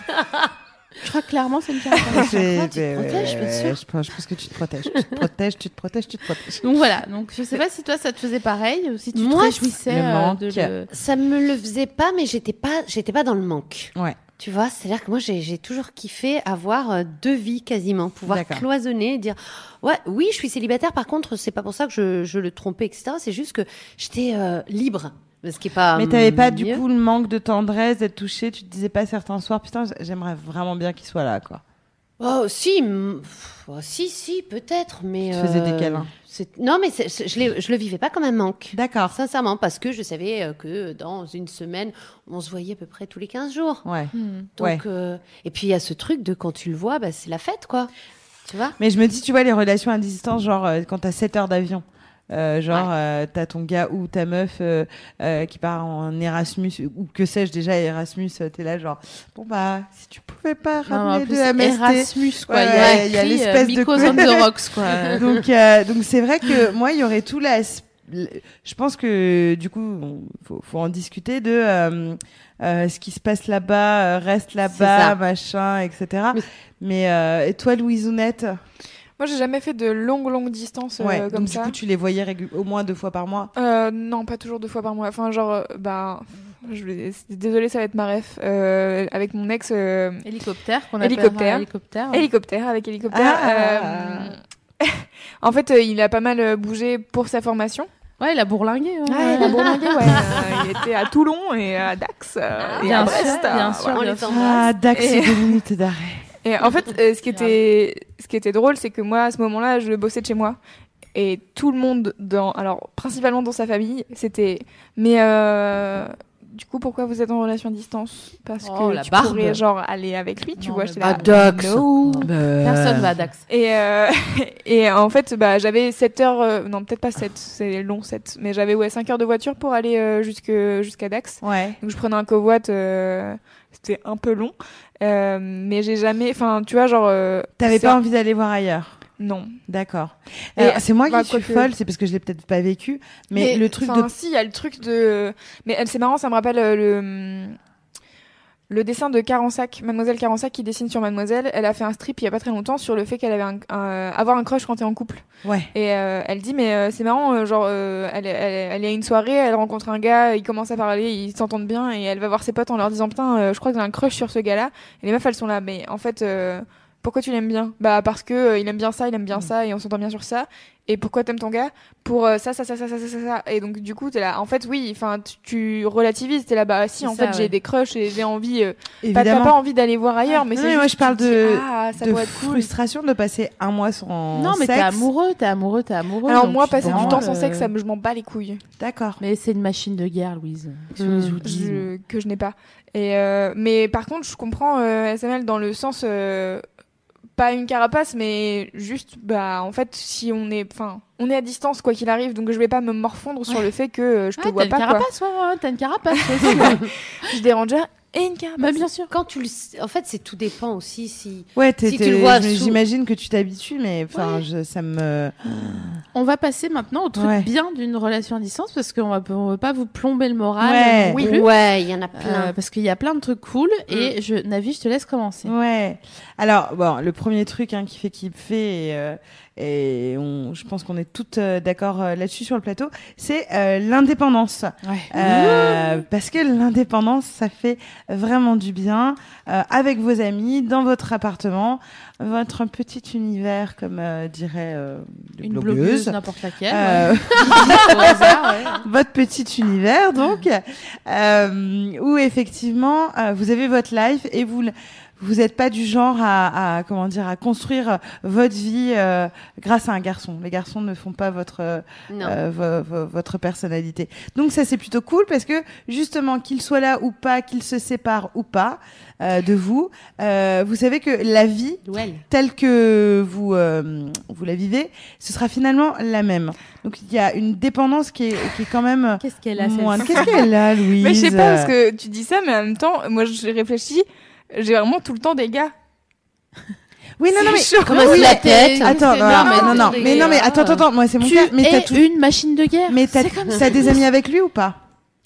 [laughs] Je crois que clairement, c'est une carapace. [laughs] C'est- tu te ouais, protèges. Je pense, je pense que tu te protèges. Tu te protèges, tu te protèges, tu te protèges. Donc voilà. Donc je sais pas si toi, ça te faisait pareil ou si tu Moi, te réjouissais le euh, manque. de le. Ça me le faisait pas, mais j'étais pas, j'étais pas dans le manque. Ouais. Tu vois, c'est-à-dire que moi, j'ai j'ai toujours kiffé avoir euh, deux vies quasiment, pouvoir D'accord. cloisonner, et dire ouais, oui, je suis célibataire. Par contre, c'est pas pour ça que je, je le trompais, etc. C'est juste que j'étais euh, libre, ce qui est pas. Mais t'avais pas du coup le manque de tendresse, d'être touché. Tu te disais pas certains soirs, putain, j'aimerais vraiment bien qu'il soit là, quoi. Oh, si, oh, si, si, peut-être, mais. Tu faisais des euh, câlins. Non, mais je, je le vivais pas comme un manque. D'accord. Sincèrement, parce que je savais euh, que dans une semaine, on se voyait à peu près tous les 15 jours. Ouais. Hmm. Donc, Ouais. euh, et puis il y a ce truc de quand tu le vois, bah, c'est la fête, quoi. Tu vois? Mais je me dis, tu vois, les relations à distance, genre euh, quand t'as 7 heures d'avion, euh, genre euh, t'as ton gars ou ta meuf euh, euh, qui part en Erasmus, ou que sais-je déjà, Erasmus, euh, t'es là, genre, bon bah, si tu pouvais pas Non, ramener plus, de MST. Erasmus, quoi. Ouais, il y a, ouais, il y a écrit, l'espèce euh, de on the Rocks, [laughs] quoi. donc, euh, donc c'est vrai que moi, il y aurait tout la. Je pense que du coup, faut, faut en discuter de euh, euh, ce qui se passe là-bas, euh, reste là-bas, machin, etc. Mais- Mais euh, et toi, Louisounette Moi, j'ai jamais fait de longues, longues distances euh, Ouais. comme donc ça. du coup, tu les voyais au moins deux fois par mois? Euh, non, pas toujours deux fois par mois. Enfin, genre, euh, bah, je vais... désolée, ça va être ma ref. Euh, avec mon ex, euh, Hélicoptère, qu'on Hélicoptère. hélicoptère. hélicoptère, avec hélicoptère. Ah. euh, [laughs] en fait, euh, il a pas mal euh, bougé pour sa formation. Ouais, il a bourlingué. ouais. Ouais, il a bourlingué, ouais. Euh, il était à Toulon et à Dax euh, et Bien à sûr, Brest. bien euh, sûr, voilà. On bien les sûr. Ah, Dax, Et- c'est deux minutes d'arrêt. Et en fait, euh, ce qui était, ce qui était drôle, c'est que moi, à ce moment-là, je bossais de chez moi. Et tout le monde, dans, alors principalement dans sa famille, c'était mais euh, du coup, pourquoi vous êtes en relation à distance? Parce Oh, que la tu barbe. pourrais genre aller avec lui, tu Non, vois. j'étais bah, là, Dax. no. Personne va à Dax. Et, euh, [laughs] et en fait, bah, j'avais 7 heures, euh, non peut-être pas 7, c'est long 7, mais j'avais ouais, 5 heures de voiture pour aller euh, jusque, jusqu'à Dax. Ouais. Donc je prenais un covoit, euh, c'était un peu long, euh, mais j'ai jamais, enfin tu vois, genre... euh, T'avais pas envie d'aller voir ailleurs Non. D'accord. C'est moi bah, qui suis quoique- folle, c'est parce que je l'ai peut-être pas vécu, mais, le truc de si, il y a le truc de... Mais elle, c'est marrant, ça me rappelle euh, le... Le dessin de Carensac, Mademoiselle Carensac qui dessine sur Mademoiselle, elle a fait un strip il y a pas très longtemps sur le fait qu'elle avait un, un- avoir un crush quand t'es en couple. ouais. Et euh, elle dit mais euh, c'est marrant euh, genre euh, elle, elle, elle est à une soirée elle rencontre un gars ils commencent à parler ils s'entendent bien et elle va voir ses potes en leur disant putain euh, je crois que j'ai un crush sur ce gars là et les meufs elles sont là mais en fait euh, pourquoi tu l'aimes bien Bah parce que euh, il aime bien ça, il aime bien mm. ça et on s'entend bien sur ça. Et pourquoi t'aimes ton gars Pour euh, ça, ça, ça, ça, ça, ça, ça. Et donc du coup t'es là. En fait oui, enfin tu, tu relativises. T'es là bah si en fait j'ai des crushs et j'ai envie. Euh, pas t'as pas envie d'aller voir ailleurs, mais c'est. Moi je parle de, ah, ça de doit être cool. frustration de passer un mois sans. Non mais t'es amoureux, t'es amoureux, t'es amoureux. Alors moi passer du temps sans euh, sexe, ça me, je m'en bats les couilles. D'accord. Mais c'est une machine de guerre, Louise. Mm. que je n'ai pas. Et mais par contre, je comprends euh, SML dans le sens, pas une carapace, mais juste bah en fait si on est, enfin on est à distance quoi qu'il arrive, donc je vais pas me morfondre sur le fait que euh, je te vois t'as une pas quoi. carapace, ouais, ouais, t'as une carapace. aussi. [laughs] Je et une carapace. bah, bien sûr. Quand tu le... En fait, c'est tout dépend aussi si... Ouais, t'es- Si tu le vois sous- j'imagine que tu t'habitues, mais enfin, Ouais. je- ça me. On va passer maintenant au truc Ouais. bien d'une relation à distance parce qu'on va, on veut pas vous plomber le moral. Ouais. non Oui, plus. ouais, il y en a plein. Euh, parce qu'il y a plein de trucs cool et je, Navi, je te laisse commencer. Ouais. Alors, bon, le premier truc hein, qui fait kiffer, et, euh, et on, je pense qu'on est toutes euh, d'accord euh, là-dessus sur le plateau, c'est euh, l'indépendance. Ouais. Euh, parce que l'indépendance, ça fait vraiment du bien euh, avec vos amis, dans votre appartement, votre petit univers, comme euh, dirait euh, Une blogueuse, n'importe laquelle. Euh, ouais. [laughs] Au hasard, ouais. votre petit univers donc euh, où effectivement euh, vous avez votre life et vous vous n'êtes pas du genre à, à comment dire à construire euh, votre vie euh, grâce à un garçon. Les garçons ne font pas votre euh, euh, vo- vo- votre personnalité. Donc ça c'est plutôt cool parce que justement qu'il soit là ou pas, qu'il se sépare ou pas euh, de vous, euh, vous savez que la vie telle que vous euh, vous la vivez, ce sera finalement la même. Donc il y a une dépendance qui est, qui est quand même Qu'est-ce qu'elle a, Qu'est-ce qu'elle a, Louise [laughs] Mais je sais pas parce que tu dis ça, mais en même temps, moi j'ai réfléchi, j'ai vraiment tout le temps des gars. [laughs] Oui, non, non, mais chaud. Commence Oui, la tête. attends, non, non, mais non, mais attends, attends, attends, moi c'est mon cas. Mais t'as tout- une machine de guerre. mais t'as des amis avec lui ou pas?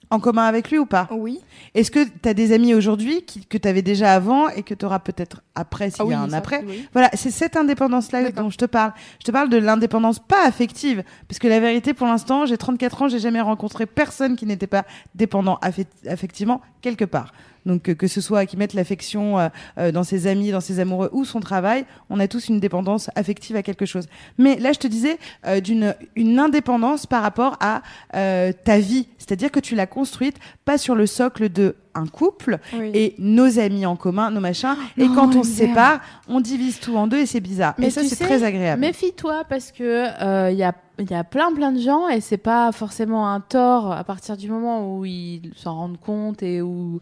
En commun avec lui ou pas? Oui. Est-ce que t'as des amis aujourd'hui qui, que t'avais déjà avant et que t'auras peut-être après s'il Ah y a oui, un ça, après? oui. Voilà, c'est cette indépendance-là dont je te parle. Je te parle de l'indépendance pas affective, parce que la vérité, pour l'instant, j'ai 34 ans, j'ai jamais rencontré personne qui n'était pas dépendant affec- affectivement quelque part. Donc euh, que ce soit qui mette l'affection euh, euh, dans ses amis, dans ses amoureux ou son travail, on a tous une dépendance affective à quelque chose. Mais là, je te disais euh, d'une une indépendance par rapport à euh, ta vie, c'est-à-dire que tu l'as construite pas sur le socle de un couple Oui. et nos amis en commun, nos machins. et non, quand on se sépare, on divise tout en deux et c'est bizarre. Mais et ça, c'est très agréable. Méfie-toi parce que il y a il y a plein plein de gens et c'est pas forcément un tort à partir du moment où ils s'en rendent compte et où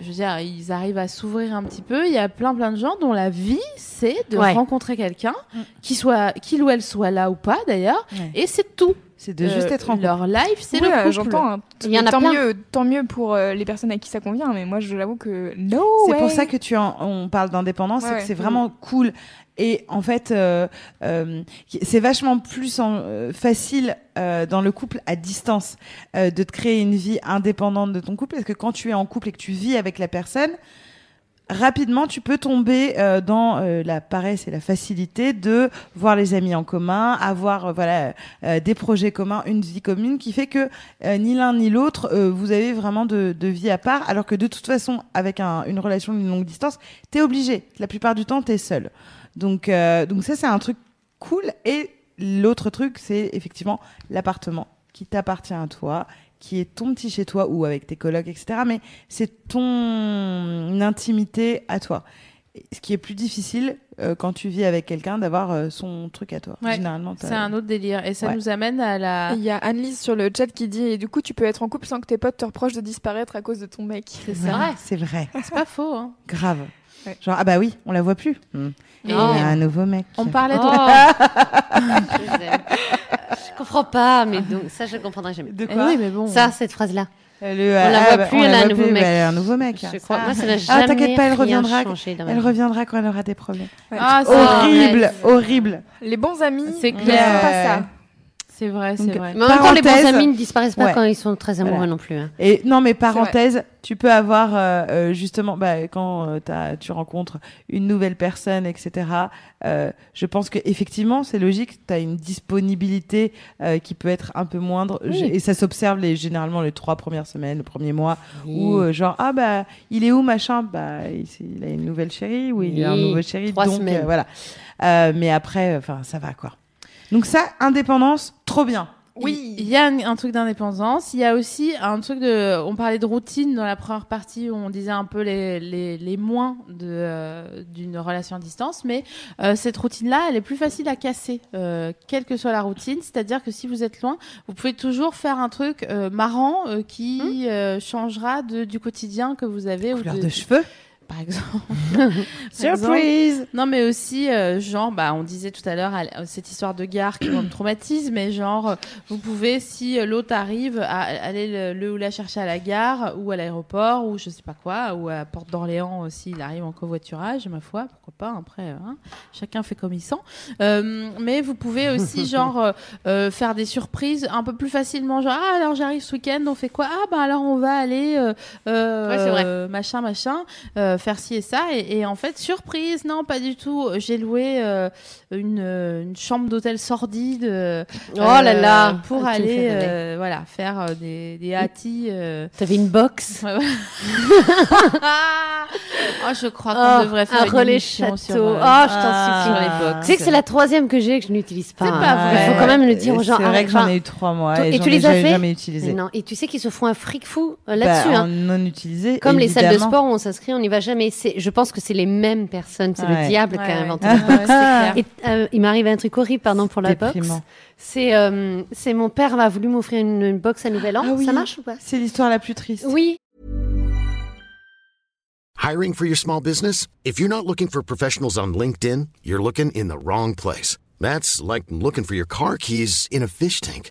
je veux dire ils arrivent à s'ouvrir un petit peu. Il y a plein plein de gens dont la vie c'est de Ouais. rencontrer quelqu'un Mm. qui soit qu'il ou elle soit là ou pas d'ailleurs Ouais. et c'est tout. C'est de juste Euh, être en couple. leur life c'est Oui, le couple. J'entends. hein. Il y en a tant plein. mieux, tant mieux pour euh, les personnes à qui ça convient, mais moi je l'avoue que no C'est pour ça que tu en, on parle d'indépendance, Ouais, c'est que ouais. c'est vraiment cool. Et en fait, euh, euh, c'est vachement plus en- euh, facile euh, dans le couple à distance euh, de te créer une vie indépendante de ton couple, parce que quand tu es en couple et que tu vis avec la personne, rapidement tu peux tomber euh, dans euh, la paresse et la facilité de voir les amis en commun, avoir euh, voilà euh, des projets communs, une vie commune, qui fait que ni l'un ni l'autre vous avez vraiment de, de vie à part, alors que de toute façon avec un- une relation d'une longue distance, t'es obligé. La plupart du temps, t'es seul. Donc euh, donc ça c'est un truc cool. Et l'autre truc c'est effectivement l'appartement qui t'appartient à toi qui est ton petit chez toi ou avec tes colocs, etc. Mais c'est ton intimité à toi. ce qui est plus difficile euh, quand tu vis avec quelqu'un d'avoir euh, son truc à toi. Ouais, Généralement, t'as- C'est un autre délire. Et ça Ouais. nous amène à la. Il y a Annelise sur le chat qui dit et du coup tu peux être en couple sans que tes potes te reprochent de disparaître à cause de ton mec. C'est Ouais, vrai. C'est vrai, C'est pas faux. Hein. grave. Ouais. Genre ah bah oui, on la voit plus. Hmm. Et Il y a un nouveau mec. on parlait de. Oh. [laughs] je. Je comprends pas, mais donc ça je comprendrai jamais. De quoi oui, mais bon. Ça, cette phrase-là. Euh, le- On la ah, voit bah, plus, elle a un nouveau plus, mec. bah, elle a un nouveau mec. Je crois. Moi, ça n'a Ah, t'inquiète pas, elle reviendra. Elle vie. reviendra quand elle aura des problèmes. Ah, c'est horrible, horrible. Les bons amis C'est ne clair. pas ça. C'est vrai, c'est vrai. Mais en même temps, les bons amis ne disparaissent pas Ouais. quand ils sont très amoureux Voilà. non plus. hein. Et non, mais parenthèse, tu peux avoir euh, euh, justement, bah, quand euh, t'as- tu rencontres une nouvelle personne, etc. euh, je pense que effectivement, c'est logique. Tu as une disponibilité euh, qui peut être un peu moindre, Oui. Et ça s'observe les, généralement les trois premières semaines, le premier mois, où euh, genre ah bah il est où machin, bah il, a une nouvelle chérie ou il a un nouveau chéri, trois donc semaines. euh, voilà. Euh, mais après, enfin ça va quoi. Donc ça, indépendance, trop bien. Oui. Il y a un, un truc d'indépendance. Il y a aussi un truc de. On parlait de routine dans la première partie où on disait un peu les, les, les moins de, euh, d'une relation à distance. Mais euh, cette routine-là, elle est plus facile à casser, euh, quelle que soit la routine. C'est-à-dire que si vous êtes loin, vous pouvez toujours faire un truc euh, marrant euh, qui euh, changera de, du quotidien que vous avez. ou Couleur de, de cheveux, Par exemple. [laughs] Par exemple. surprise. Non, mais aussi, euh, genre, bah, on disait tout à l'heure euh, cette histoire de gare qui me [coughs] traumatise, mais genre, euh, vous pouvez, si l'autre arrive, à, aller le, le ou la chercher à la gare ou à l'aéroport ou je sais pas quoi, ou à Porte d'Orléans aussi, il arrive en covoiturage, ma foi, pourquoi pas, après, hein, chacun fait comme il sent. Euh, mais vous pouvez aussi, [laughs] genre, euh, faire des surprises un peu plus facilement, genre, ah, alors j'arrive ce week-end, on fait quoi? Ah, bah alors on va aller, Ouais, c'est vrai. machin, machin, euh, faire ci et ça. Et, et en fait, surprise, non, pas du tout. J'ai loué euh, une, euh, une chambre d'hôtel sordide. euh, Oh là là. euh, Pour Ah, aller, euh, voilà, faire euh, des, des hâtis. euh. T'avais une box. [laughs] [laughs] Oh, je crois qu'on Oh, devrait faire un une relais château. sur, euh, Oh, je t'en sur supplie. les box. Tu sais que c'est la troisième que j'ai que je n'utilise pas. C'est hein. pas vrai. Il faut quand même le dire aux gens. C'est vrai que j'en ai eu trois mois toi- et, et tu les as fait jamais utilisé. Non, et tu sais qu'ils se font un fric fou euh, Bah, là-dessus. hein. non utilisé. Comme les salles de sport où on s'inscrit, on n'y va jamais. C'est, je pense que c'est les mêmes personnes. C'est Ouais. le diable Ouais, qui a inventé Ouais, ouais, c'est clair. Et euh, il m'arrive un truc horrible, pardon pour la box. Déprimant. C'est, euh, c'est mon père a voulu m'offrir une, une box à Nouvel An. Ah oui. Ça marche ou pas? C'est l'histoire la plus triste. Oui. Hiring for your small business? If you're not looking for professionals on LinkedIn, you're looking in the wrong place. That's like looking for your car keys in a fish tank.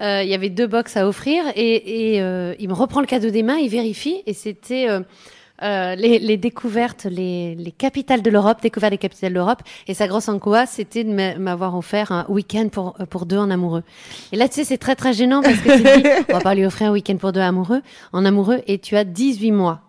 il y avait deux box à offrir et, et euh, il me reprend le cadeau des mains, il vérifie et c'était euh, euh, les, les découvertes, les, les capitales de l'Europe, découvert les capitales de l'Europe. Et sa grosse angoisse, c'était de m'a- m'avoir offert un week-end pour euh, pour deux en amoureux. Et là, tu sais, c'est très très gênant parce que tu dis, on va pas lui offrir un week-end pour deux amoureux, en amoureux, et tu as 18 mois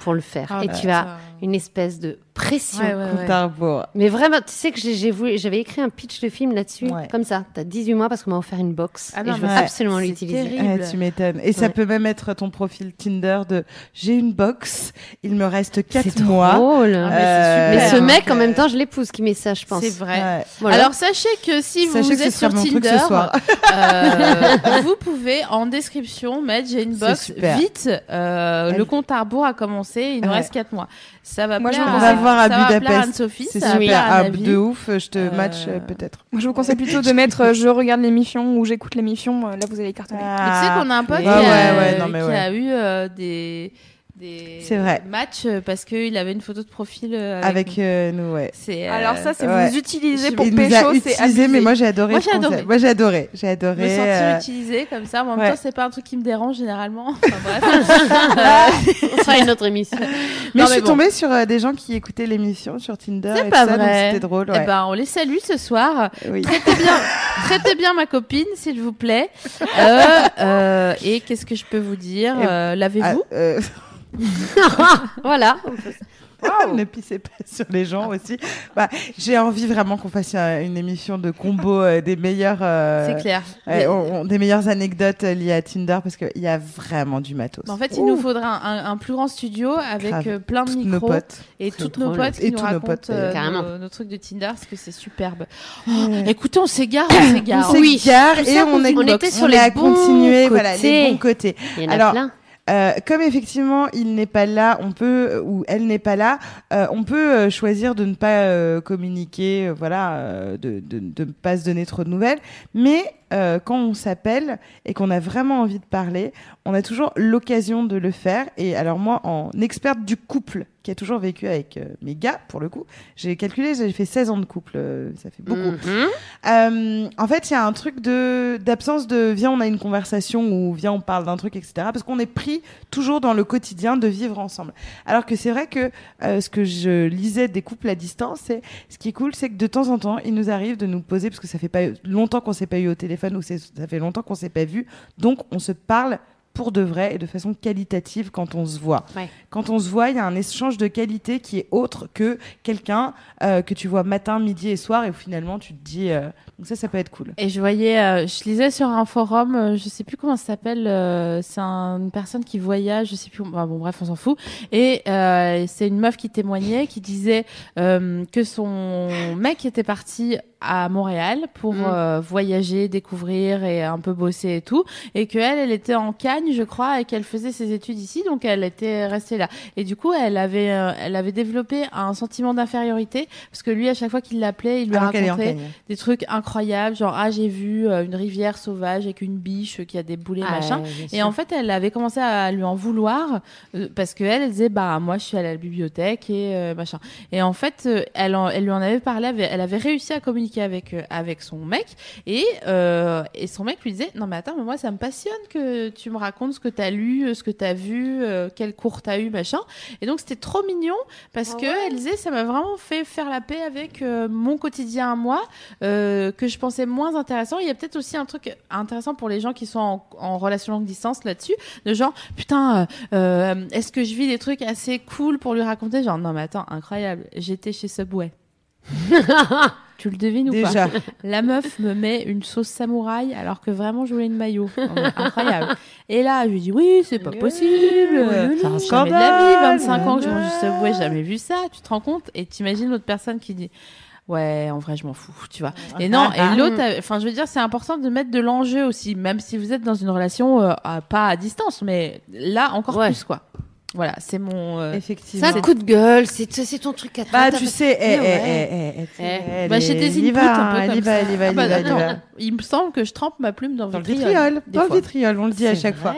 pour le faire. Ah et bah, tu as ça- une espèce de pression. Ouais, ouais, ouais. Compte à rebours. Mais vraiment, tu sais que j'ai- j'ai voulu- j'avais écrit un pitch de film là-dessus, Ouais. comme ça. T'as 18 mois parce qu'on m'a offert une box Ah et non, je veux absolument c'est l'utiliser. tu m'étonnes. Et ça peut même être ton profil Tinder de j'ai une box, il me reste C'est 4 mois. drôle. Ah, mais Euh, c'est Mais ce mec, en même temps, je l'épouse qui met ça, je pense. C'est vrai. Ouais. Voilà. Alors sachez que si Sachez vous que ce êtes sur mon truc ce Tinder, soir. euh, [laughs] vous pouvez en description mettre j'ai une C'est box vite. euh, Elle- le compte à rebours a commencé. Il nous Ouais. reste 4 mois. Ça va Moi, je voir à Budapest. Anne-Sophie. C'est super. à Ah, de ouf, je te Euh, match euh, peut-être. Moi, je vous conseille plutôt de mettre euh, je regarde l'émission ou j'écoute l'émission. Là, vous allez cartonner. Tu sais qu'on a un pote Ouais, qui, a, ouais, ouais, non, mais qui ouais. a eu euh, des, des C'est vrai. matchs euh, parce qu'il avait une photo de profil euh, Avec nous. euh, nous, ouais. Euh, Alors ça, c'est ouais. vous utilisez pour pécho, c'est utilisé, mais moi j'ai adoré. Moi, j'ai adoré. Moi j'ai adoré. J'ai me adoré. sentir euh, utilisé comme ça. Mais en même ouais. temps, c'est pas un truc qui me dérange généralement. [laughs] Enfin, bref. [laughs] On fera une autre émission. Mais Non, je mais suis bon. tombée sur euh, des gens qui écoutaient l'émission sur Tinder. C'est et pas ça, vrai. C'était drôle. Eh ben, on les salue ce soir. oui. Traitez bien, [laughs] traitez bien ma copine, s'il vous plaît. Euh, euh, et qu'est-ce que je peux vous dire Et- Euh, Ah, Lavez-vous. [laughs] voilà. [laughs] ne pissez pas sur les gens aussi. Bah, J'ai envie vraiment qu'on fasse euh, une émission de combo euh, des meilleures, euh, C'est clair. on- on- des meilleures anecdotes liées à Tinder parce qu'il y a vraiment du matos. Mais En fait, il nous faudra un, un- un plus grand studio avec plein de Toutes nos micros potes. et toutes nos potes qui Et nous tous nos racontent potes, euh, carrément. nos, nos trucs de Tinder parce que c'est superbe. Oh, écoutez, on s'égare, on s'égare. [coughs] On s'égare Tout et on, est, on était sur on les est à bons continuer, voilà, les côtés. bons côtés. Il y en a Alors, plein. Euh, comme effectivement il n'est pas là, on peut euh, ou elle n'est pas là, euh, on peut euh, choisir de ne pas euh, communiquer, voilà, de, de, de ne pas se donner trop de nouvelles. Mais quand on s'appelle et qu'on a vraiment envie de parler, on a toujours l'occasion de le faire. Et alors moi, en experte du couple, qui a toujours vécu avec euh, mes gars, pour le coup, j'ai calculé, j'ai fait 16 ans de couple, euh, ça fait beaucoup. Mhm. Euh, en fait, il y a un truc de d'absence de viens, on a une conversation ou viens, on parle d'un truc, etc. Parce qu'on est pris toujours dans le quotidien de vivre ensemble. Alors que c'est vrai que ce que je lisais des couples à distance, c'est ce qui est cool, c'est que de temps en temps, il nous arrive de nous poser parce que ça fait pas longtemps qu'on s'est pas eu au téléphone ou ça fait longtemps qu'on s'est pas vu, donc on se parle pour de vrai et de façon qualitative quand on se voit. Ouais. Quand on se voit, il y a un échange de qualité qui est autre que quelqu'un euh, que tu vois matin, midi et soir et où finalement tu te dis euh, donc ça ça peut être cool. Et je voyais, euh, je lisais sur un forum, je sais plus comment ça s'appelle, c'est un- une personne qui voyage, je sais plus, bah, bon bref, on s'en fout. Et c'est une meuf qui témoignait, qui disait que son mec était parti à Montréal pour Mm. euh, voyager, découvrir et un peu bosser et tout, et que elle, était en Cagne, je crois, et qu'elle faisait ses études ici, donc elle était restée là. Et du coup, elle avait, euh, elle avait développé un sentiment d'infériorité parce que lui, à chaque fois qu'il l'appelait, il lui Alors qu'elle en racontait des trucs incroyables, genre ah j'ai vu euh, une rivière sauvage avec une biche qui a des boulets Ah, machin. Et en fait, elle avait commencé à lui en vouloir euh, parce que elle, elle disait bah moi je suis allée à la bibliothèque et machin. Et en fait, elle, en- elle lui en avait parlé, elle avait réussi à communiquer avec euh, avec son mec et euh, et son mec lui disait non mais attends mais moi ça me passionne que tu me racontes ce que t'as lu, euh, ce que t'as vu, euh, quel cours t'as eu machin. Et donc c'était trop mignon parce Ah que elle disait ça m'a vraiment fait faire la paix avec euh, mon quotidien à moi que je pensais moins intéressant. Il y a peut-être aussi un truc intéressant pour les gens qui sont en, en relation longue distance là-dessus, de genre putain, est-ce que je vis des trucs assez cool pour lui raconter? Genre non mais attends, incroyable, j'étais chez Subway. [laughs] tu le devines ou Déjà. pas [laughs] La meuf me met une sauce samouraï alors que vraiment je voulais une maillot. Incroyable. Et là, je lui dis oui, c'est pas possible. Ça reste jamais de la vie, 25 ans que je mange du Subway, jamais vu ça. Tu te rends compte Et t'imagines l'autre personne qui dit Ouais, en vrai, je m'en fous, tu vois. Et non, et l'autre, euh, enfin, je veux dire, c'est important de mettre de l'enjeu aussi, même si vous êtes dans une relation euh, pas à distance, mais là encore Ouais. plus, quoi. Voilà, c'est mon. euh, C'est Effectivement. un coup de gueule, c'est c'est ton truc à. Bah tu sais, y pute va, un peu comme y va, ça. va, Ah bah. Il me semble que je trempe ma plume dans, Dans le vitriol. des dans le vitriol, on le dit à C'est chaque fois.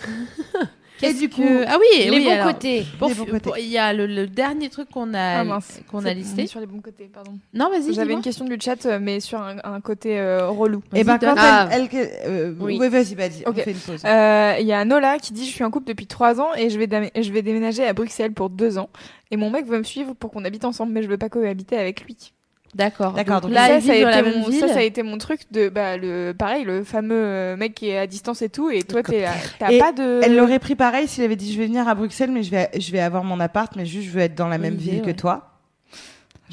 [laughs] Qu'est-ce du que- coup, ah oui, Les oui, bons alors, côtés. pour- Les bons côtés. pour- Il y a le, le dernier truc qu'on a, Ah qu'on a on est listé. sur les bons côtés, pardon. Non, vas-y, J'avais une question du chat, euh, mais sur un, un côté euh, relou. Et ben Vas-y, quand. Ah. elle, elle, euh, Oui. vas-y, vas-y, Ok. on fait une pause. Euh, Il y a Nola qui dit Je suis en couple depuis trois ans et je vais, je vais déménager à Bruxelles pour deux ans. Et mon mec veut me suivre pour qu'on habite ensemble, mais je veux pas cohabiter avec lui. D'accord. D'accord, Donc donc là, ça, a été mon, ville. ça, ça a été mon truc de bah, le pareil, le fameux euh, mec qui est à distance et tout. Et toi, t'es- t'as pas de. Elle l'aurait pris pareil s'il avait dit je vais venir à Bruxelles, mais je vais, je vais avoir mon appart, mais juste je veux être dans la même ville que toi.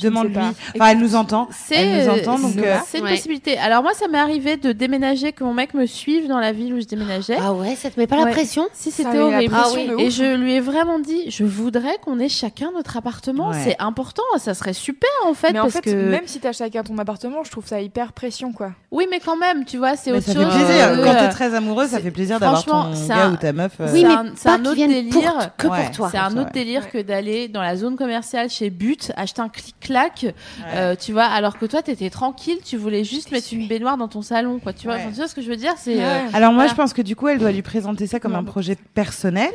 Demande-lui. Enfin, elle nous entend. C'est Elle nous entend, donc. c'est- euh, c'est une Ouais. possibilité. Alors moi, ça m'est arrivé de déménager, que mon mec me suive dans la ville où je déménageais. Ah ouais, ça te met pas la Ouais. pression Si c'était horrible. pression Ah oui. Et je lui ai vraiment dit, je voudrais qu'on ait chacun notre appartement. Ouais. C'est important, ça serait super en fait, mais en parce fait, que même si t'as chacun ton appartement, je trouve ça hyper pression, quoi. oui, mais quand même, tu vois, c'est autre ça chose. fait plaisir. que- Quand t'es très amoureuse, ça fait plaisir d'avoir ton gars un- ou ta meuf. euh, Oui, mais c'est un- autre délire. que pour toi. C'est un autre délire que d'aller dans la zone commerciale chez But, acheter un clic-clac, euh, tu vois, alors que toi, t'étais tranquille, tu voulais juste mettre une baignoire dans ton salon, quoi. Tu vois, tu vois ce que je veux dire C'est euh. Alors moi, Voilà. je pense que du coup, elle doit lui présenter ça comme Non, un projet personnel.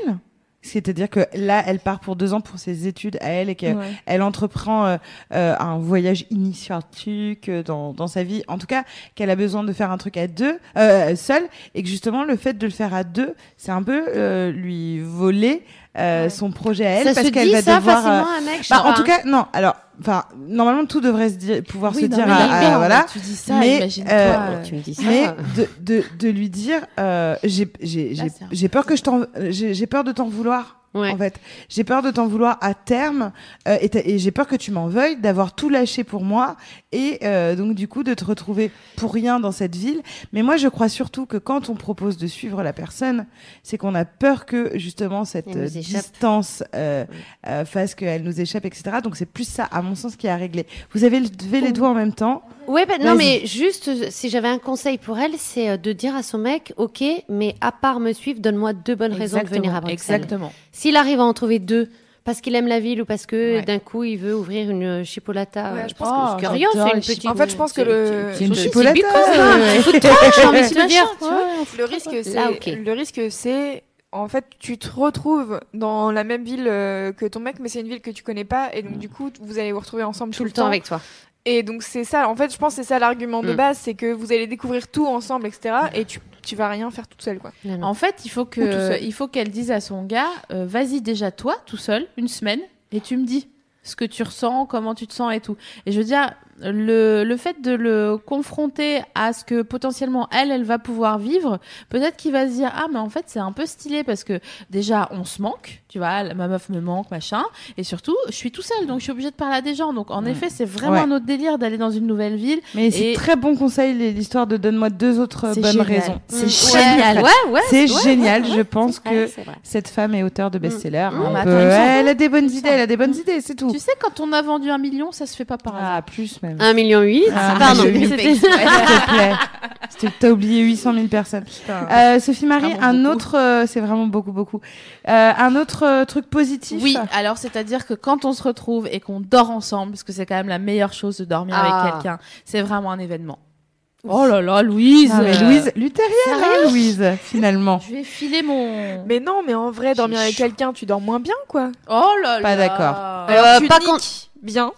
C'est-à-dire que là, elle part pour deux ans pour ses études à elle et qu'elle Ouais. elle entreprend euh, euh, un voyage initiatique dans, dans sa vie. En tout cas, qu'elle a besoin de faire un truc à deux, euh, seule, et que justement, le fait de le faire à deux, c'est un peu euh, lui voler euh, Ouais. son projet à elle Ça parce qu'elle va ça devoir. facilement à un mec bah, en tout hein. cas, non. Alors, enfin, normalement, tout devrait se dire, pouvoir Oui, se non, dire, mais à- à- voilà. Tu dis ça, Mais, imagine-toi. euh, euh, tu me dis ça. Mais de, de, de lui dire, euh, j'ai peur que je t'en, j'ai peur de t'en vouloir. Ouais. En fait, j'ai peur de t'en vouloir à terme euh, et, j'ai peur que tu m'en veuilles d'avoir tout lâché pour moi et euh, donc du coup de te retrouver pour rien dans cette ville. Mais moi, je crois surtout que quand on propose de suivre la personne, c'est qu'on a peur que justement cette euh, distance euh, euh, fasse qu'elle nous échappe, etc. Donc c'est plus ça, à mon sens, qui est à régler. Vous avez levé les doigts en même temps. Ouais, bah, non, mais juste, si j'avais un conseil pour elle, c'est euh, de dire à son mec, ok, mais à part me suivre, donne-moi deux bonnes raisons de venir à Bruxelles. Exactement. S'il arrive à en trouver deux, parce qu'il aime la ville ou parce que Ouais. d'un coup il veut ouvrir une euh, chipolata, Ouais, euh, je pense Oh, que rien, j'adore c'est une petite. En fait, je pense que le- C'est une Oui, c'est chipolata. ouais. [laughs] J'ai envie de te dire. Le risque, c'est le risque, c'est en fait, tu te retrouves dans la même ville que ton mec, mais c'est une ville que tu connais pas, et donc du coup, vous allez vous retrouver ensemble Tout le temps avec toi. Et donc c'est ça. En fait, je pense que c'est ça l'argument de Mm. base, c'est que vous allez découvrir tout ensemble, etc. Et tu tu vas rien faire toute seule, quoi. Non, non. En fait, il faut que, il faut qu'elle dise à son gars, euh, vas-y déjà toi, tout seul, une semaine, et tu me dis ce que tu ressens, comment tu te sens et tout. Et je veux dire, le, le fait de le confronter à ce que potentiellement elle, elle va pouvoir vivre, peut-être qu'il va se dire, ah mais en fait c'est un peu stylé parce que déjà on se manque, tu vois, ma meuf me manque, machin, et surtout je suis tout seul, donc je suis obligée de parler à des gens. Donc en effet, c'est vraiment Ouais. un autre délire d'aller dans une nouvelle ville. Mais c'est très bon conseil l'histoire de donne-moi deux autres bonnes génial. raisons. C'est. Ouais, génial. Ouais, ouais. C'est ouais, génial. ouais, Je pense que cette femme est auteure de best-seller. Mmh. Attends, me semble- elle a des bonnes idées. Elle a des bonnes idées, c'est tout. Tu sais, quand on a vendu un million, ça se fait pas par hasard. Ah, plus même. Un million huit. Ah, Pardon, S'il te T'as oublié 800 000 personnes. Euh, Sophie Marie, un autre, euh, c'est vraiment beaucoup, beaucoup. Euh, un autre euh, truc positif. Oui, alors c'est-à-dire que quand on se retrouve et qu'on dort ensemble, parce que c'est quand même la meilleure chose de dormir Ah. avec quelqu'un, c'est vraiment un événement. Oh là là, Louise Non, mais Louise, luthérienne, hein, Louise, finalement. Je vais filer mon... Mais non, mais en vrai, dormir avec quelqu'un, tu dors moins bien, quoi. Oh là là Pas d'accord. Euh, tu pas niques contre- bien,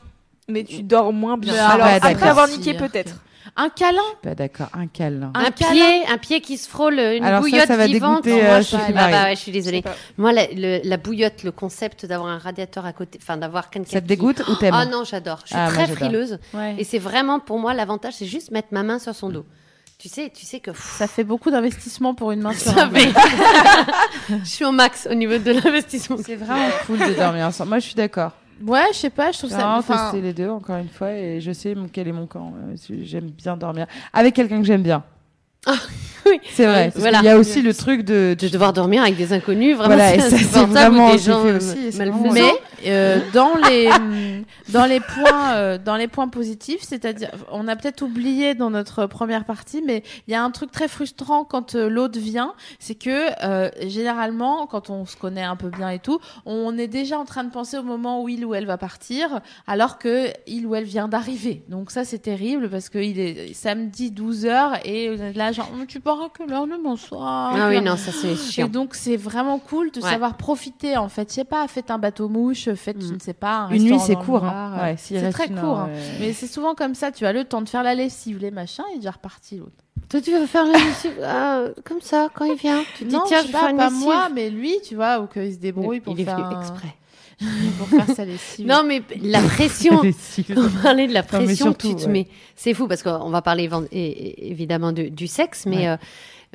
mais tu dors moins bien. Alors arrête, après d'accord. avoir niqué, peut-être. Un câlin Pas d'accord, un câlin. Un Un, câlin. pied, un pied qui se frôle, une Alors ça, bouillotte ça va vivante. dégoûter, Non, euh, moi, je- ah bah ouais, je suis désolée. Moi, la, le- la bouillotte, le concept d'avoir un radiateur à côté, enfin d'avoir quelqu'un. Ça te qui- dégoûte ou t'aimes Ah non, j'adore. Je suis Ah, moi, très frileuse. Ouais. Et c'est vraiment pour moi l'avantage, c'est juste mettre ma main sur son dos. Tu sais, tu sais que pff, Ça fait beaucoup d'investissement pour une main sur ça un fait. dos. [laughs] je suis au max au niveau de l'investissement. C'est vraiment cool de [laughs] dormir ensemble. Moi, je suis d'accord. Ouais, je sais pas, je trouve J'ai ça... enfin, testé les deux, encore une fois, et je sais mon- quel est mon camp. Euh, J'aime bien dormir. Avec quelqu'un que j'aime bien. Ah, [laughs] oui. C'est vrai. Parce Voilà. qu'il y a aussi le truc de... De devoir dormir avec des inconnus, vraiment, Voilà, et c'est c'est vraiment- des gens aussi, c'est Mais euh, dans les [laughs] dans les points euh, dans les points positifs, c'est-à-dire on a peut-être oublié dans notre première partie, mais il y a un truc très frustrant quand euh, l'autre vient, c'est que euh, généralement quand on se connaît un peu bien et tout, on est déjà en train de penser au moment où il ou elle va partir, alors que il ou elle vient d'arriver. Donc ça c'est terrible parce que il est samedi 12 h et là genre tu pars à quelle heure le bonsoir? Ah oui, non, ça c'est et chiant. donc c'est vraiment cool de Ouais. savoir profiter en fait. Je sais pas, faites un bateau mouche, faites je Mm. ne sais pas un Une nuit, c'est court. Hein. Euh, Ouais, c'est très une court. heure, hein. euh, Mais c'est souvent comme ça. Tu as le temps de faire la lessive, les machins, il est déjà reparti l'autre. Toi, tu veux faire la lessive ah, comme ça quand il vient? Tu te dis non, tiens, je je vais faire pas, pas moi, mais lui, tu vois, ou qu'il se débrouille pour il est faire venu un- exprès. [laughs] pour faire sa lessive. Non, mais la pression. [laughs] On parlait de la Non, pression que surtout, tu te ouais. mets. C'est fou parce qu'on va parler évidemment de- du sexe, mais Ouais. euh,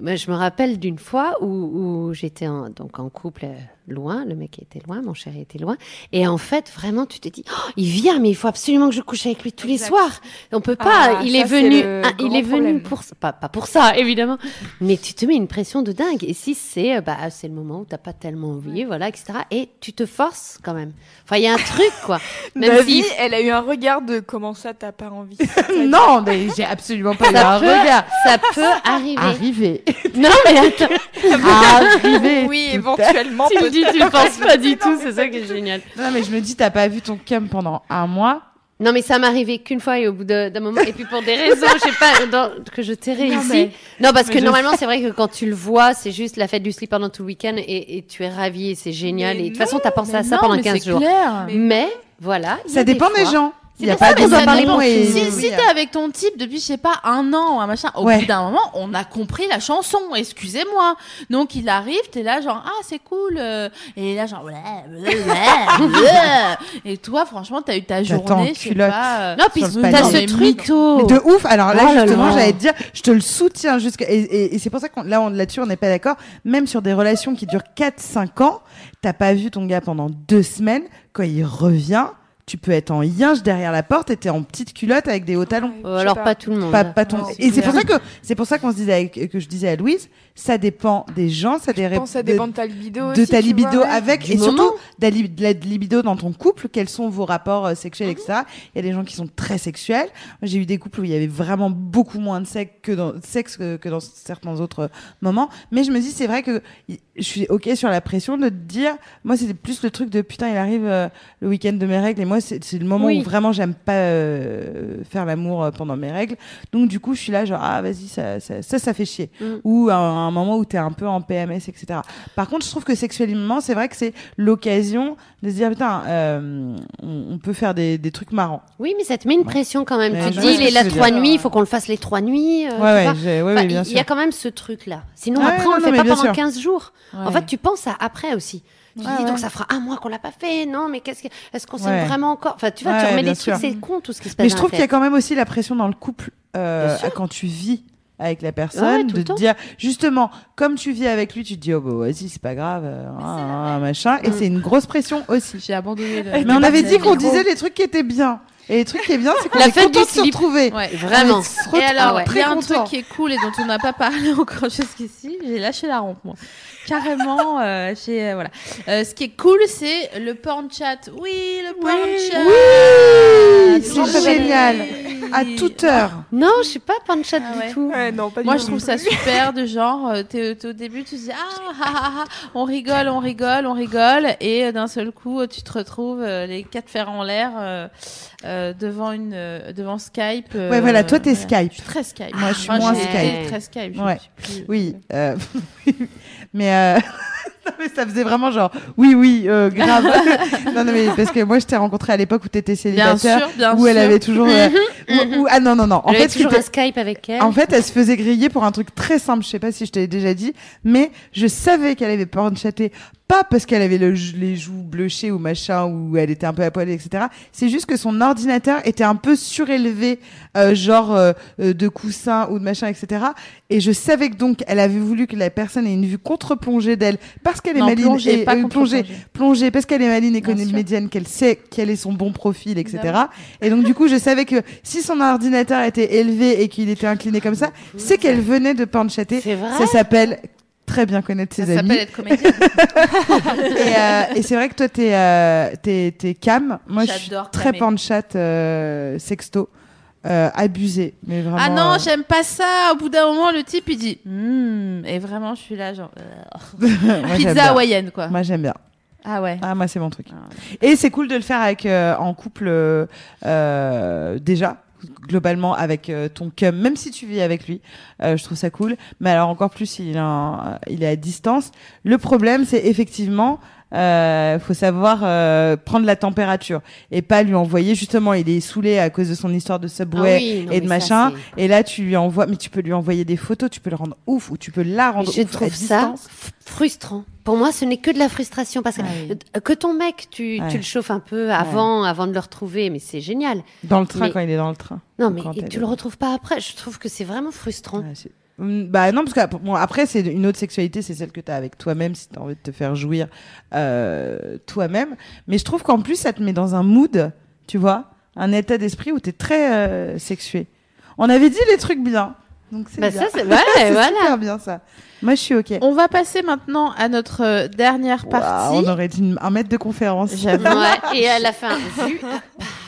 moi, je me rappelle d'une fois où, où j'étais en, donc en couple loin, le mec était loin, mon chéri était loin, et en fait vraiment tu te dis, Oh, il vient, mais il faut absolument que je couche avec lui tous les soirs. On peut pas. Ah, il est venu, ah, il est venu problème. pour ça- pas, pas pour ça évidemment, mais tu te mets une pression de dingue. Et si c'est euh, bah c'est le moment où t'as pas tellement envie, voilà, etc. Et tu te forces quand même. Enfin, il y a un truc quoi. [laughs] Même Ma si vie, elle a eu un regard de comment ça, t'as pas envie? [laughs] non, mais j'ai absolument pas eu un peut- regard. ça peut arriver. Arriver. [laughs] Non mais [laughs] attends. Arriver. oui, éventuellement. tu me dis, tu le penses pas du [laughs] tout, c'est ça qui est génial. Non, mais je me dis, t'as pas vu ton cum pendant un mois. Non, mais ça m'est arrivé qu'une fois et au bout d'un moment, et puis pour des raisons, je sais pas, dans- que je tairai Non, ici. mais- Non, parce mais que je normalement, c'est vrai que quand tu le vois, c'est juste la fête du slip pendant tout le week-end et, et tu es ravi et c'est génial. Mais et de toute façon, t'as pensé à ça non, pendant mais 15 c'est jours. clair. Mais, voilà. Ça des dépend des gens. Il y a pas de et Si, si t'es avec ton type depuis, je sais pas, un an ou un machin, au Ouais. bout d'un moment, on a compris la chanson, excusez-moi. Donc il arrive, t'es là genre, ah c'est cool, euh, et là genre, ouais, ouais, ouais, [laughs] ouais. et toi franchement t'as eu ta journée, je sais pas. euh, Non, puis t'as ce truc. de ouf. Alors là, Oh justement, j'allais te dire, je te le soutiens jusqu'à, et, et- et c'est pour ça qu'on, là, on, là-dessus, on n'est pas d'accord. Même sur des relations qui durent 4-5 ans, t'as pas vu ton gars pendant deux semaines. Quand il revient, tu peux être en yinche derrière la porte et t'es en petite culotte avec des hauts talons. Alors pas tout le monde. Pas, pas ton... Non, et c'est pour ça que c'est pour ça qu'on se disait avec- que je disais à Louise, ça dépend des gens, ça Je dépend ça dépend de ta libido de aussi, ta libido vois, avec Du et surtout moment. de la, li- de la libido dans ton couple quels sont vos rapports euh, sexuels Mhm. etc il y a des gens qui sont très sexuels j'ai eu des couples où il y avait vraiment beaucoup moins de sexe que dans sexe que, que dans certains autres euh, moments mais je me dis c'est vrai que je suis ok sur la pression de te dire moi c'était plus le truc de putain il arrive euh, le week-end de mes règles et moi c'est le moment Oui. où vraiment j'aime pas euh, faire l'amour euh, pendant mes règles donc du coup je suis là genre ah vas-y ça ça, ça ça fait chier Mm. ou un moment où tu es un peu en PMS, etc. Par contre, je trouve que sexuellement, c'est vrai que c'est l'occasion de se dire, putain, euh, on, on peut faire des, des trucs marrants. Oui, mais ça te met une pression quand même. Mais tu te dis, tu veux trois nuits, il faut qu'on le fasse les trois nuits. euh, ouais, ouais, Enfin, bien il y a quand même ce truc-là. Sinon, après, on le non, fait pas pendant sûr. 15 jours. En fait, tu penses à après aussi. Tu dis, donc ça fera un mois qu'on l'a pas fait. Non, mais qu'est-ce que, est-ce qu'on s'aime vraiment encore? Enfin, tu vois, tu remets les trucs, c'est con tout ce qui se passe. Mais je trouve la qu'il y a quand même aussi la pression dans le couple euh, quand tu vis avec la personne, de le te dire justement, comme tu vis avec lui, tu te dis oh bah vas-y c'est pas grave, euh, ah, ah, machin, et c'est une grosse pression aussi. J'ai abandonné. le- Mais on avait dit qu'on le- disait les trucs qui étaient bien, et les trucs qui étaient bien, c'est qu'on La est fête content de se retrouver. Ouais. Vraiment. Et alors, ouais. il y a un très truc content. qui est cool et dont on n'a pas parlé [laughs] encore jusqu'ici. J'ai lâché la rampe, moi. Carrément, [laughs] euh, j'ai, euh, voilà. Euh, ce qui est cool, c'est le porn chat. Oui, le porn chat. Oui, C'est génial. À toute heure. Non, je suis pas panchat Ah du ouais. tout. Ouais, non, pas du Moi, tout je trouve ça super de genre, euh, t'es au début, tu te dis, ah, ah, ah, ah, on rigole, on rigole, on rigole, et euh, d'un seul coup, euh, tu te retrouves euh, les quatre fers en l'air euh, euh, devant une, euh, devant Skype. euh, Ouais, voilà, toi, t'es. Skype. Je suis très Skype. Moi, je suis Moi, moins Skype. Très Skype. je Ouais. suis plus- Oui, euh, [laughs] mais, euh, [laughs] non, mais ça faisait vraiment genre oui, oui, euh, grave. [laughs] non, non, mais parce que moi, je t'ai rencontré à l'époque où t'étais Bien célibataire, sûr, bien où elle sûr. avait toujours. euh, où- où- ah non, non, non. En Elle fait, toujours un Skype avec elle. en fait, elle se faisait griller pour un truc très simple. Je sais pas si je t'avais déjà dit, mais je savais qu'elle avait porn chaté. Pas parce qu'elle avait le, les joues bleuchées ou machin, ou elle était un peu à poil, etc. C'est juste que son ordinateur était un peu surélevé, euh, genre euh, euh, de coussin ou de machin, etc. Et je savais que donc elle avait voulu que la personne ait une vue contre-plongée d'elle parce qu'elle est maline plongée, et pas euh, plongée, plongée parce qu'elle est maline et comédienne, qu'elle sait quel est son bon profil, etc. Et donc du coup, je savais que si son ordinateur était élevé et qu'il était incliné comme ça, c'est qu'elle venait de vrai? Ça s'appelle très bien connaître ses Ça amis. s'appelle être comédienne. [laughs] Et, euh, et c'est vrai que toi, t'es euh, t'es t'es cam. Moi, je suis J'adore très panchat euh, sexto. Euh, abusé, mais vraiment. Ah non, euh, j'aime pas ça. Au bout d'un moment, le type il dit, Hmm et vraiment, je suis là genre [laughs] moi, [laughs] pizza hawaïenne quoi. Moi, j'aime bien. Ah ouais. Ah, moi, c'est mon truc. Ah. Et c'est cool de le faire avec en couple déjà globalement avec euh, ton cum même si tu vis avec lui euh, je trouve ça cool. Mais alors encore plus il en- il est à distance. Le problème c'est effectivement euh, faut savoir euh, prendre la température et pas lui envoyer justement il est saoulé à cause de son histoire de Ah subway oui, non, et de machin ça, et là tu lui envoies mais tu peux lui envoyer des photos tu peux le rendre ouf ou tu peux la rendre Je ouf à trouve ça frustrant. Pour moi, ce n'est que de la frustration parce que Ah euh, que ton mec, tu, Ouais. tu le chauffes un peu avant, avant de le retrouver, mais c'est génial. dans le train Mais- quand il est dans le train Non, mais et tu le retrouves pas après. Je trouve que c'est vraiment frustrant. Hum, Bah non, parce que bon, après, c'est une autre sexualité, c'est celle que tu as avec toi-même, si tu as envie de te faire jouir euh, toi-même. Mais je trouve qu'en plus, ça te met dans un mood, tu vois, un état d'esprit où tu es très euh, sexué. On avait dit les trucs bien. Donc c'est Bah bien. ça, c'est [laughs] ouais, C'est voilà. super bien ça. Moi, je suis OK. On va passer maintenant à notre euh, dernière partie. on aurait dit un maître de conférence. [laughs] Ouais, et à la fin,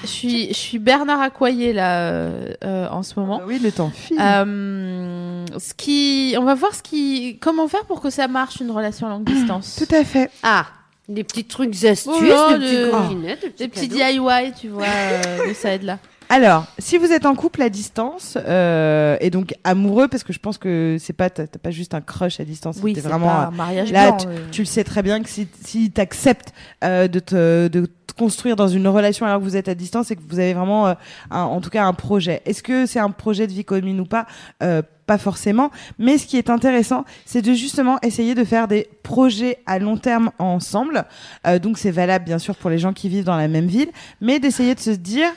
Je suis, je suis Bernard Accoyer là euh, euh, en ce moment. Bah oui, le temps file. Euh, ce qui, on va voir ce qui, comment faire pour que ça marche une relation à longue distance. Tout à fait. ah, des petits trucs astuces, Oh des Des petits. DIY, tu vois, euh, de ça aide là. Alors, si vous êtes en couple à distance euh, et donc amoureux, parce que je pense que c'est pas t'as pas juste un crush à distance, Oui, c'est vraiment pas un mariage là, blanc. euh. tu le sais très bien que si, si tu acceptes de, te, de construire dans une relation alors que vous êtes à distance et que vous avez vraiment, euh, un- en tout cas, un projet. Est-ce que c'est un projet de vie commune ou pas? Euh, Pas forcément. Mais ce qui est intéressant, c'est de justement essayer de faire des projets à long terme ensemble. Euh, donc c'est valable bien sûr pour les gens qui vivent dans la même ville, mais d'essayer de se dire,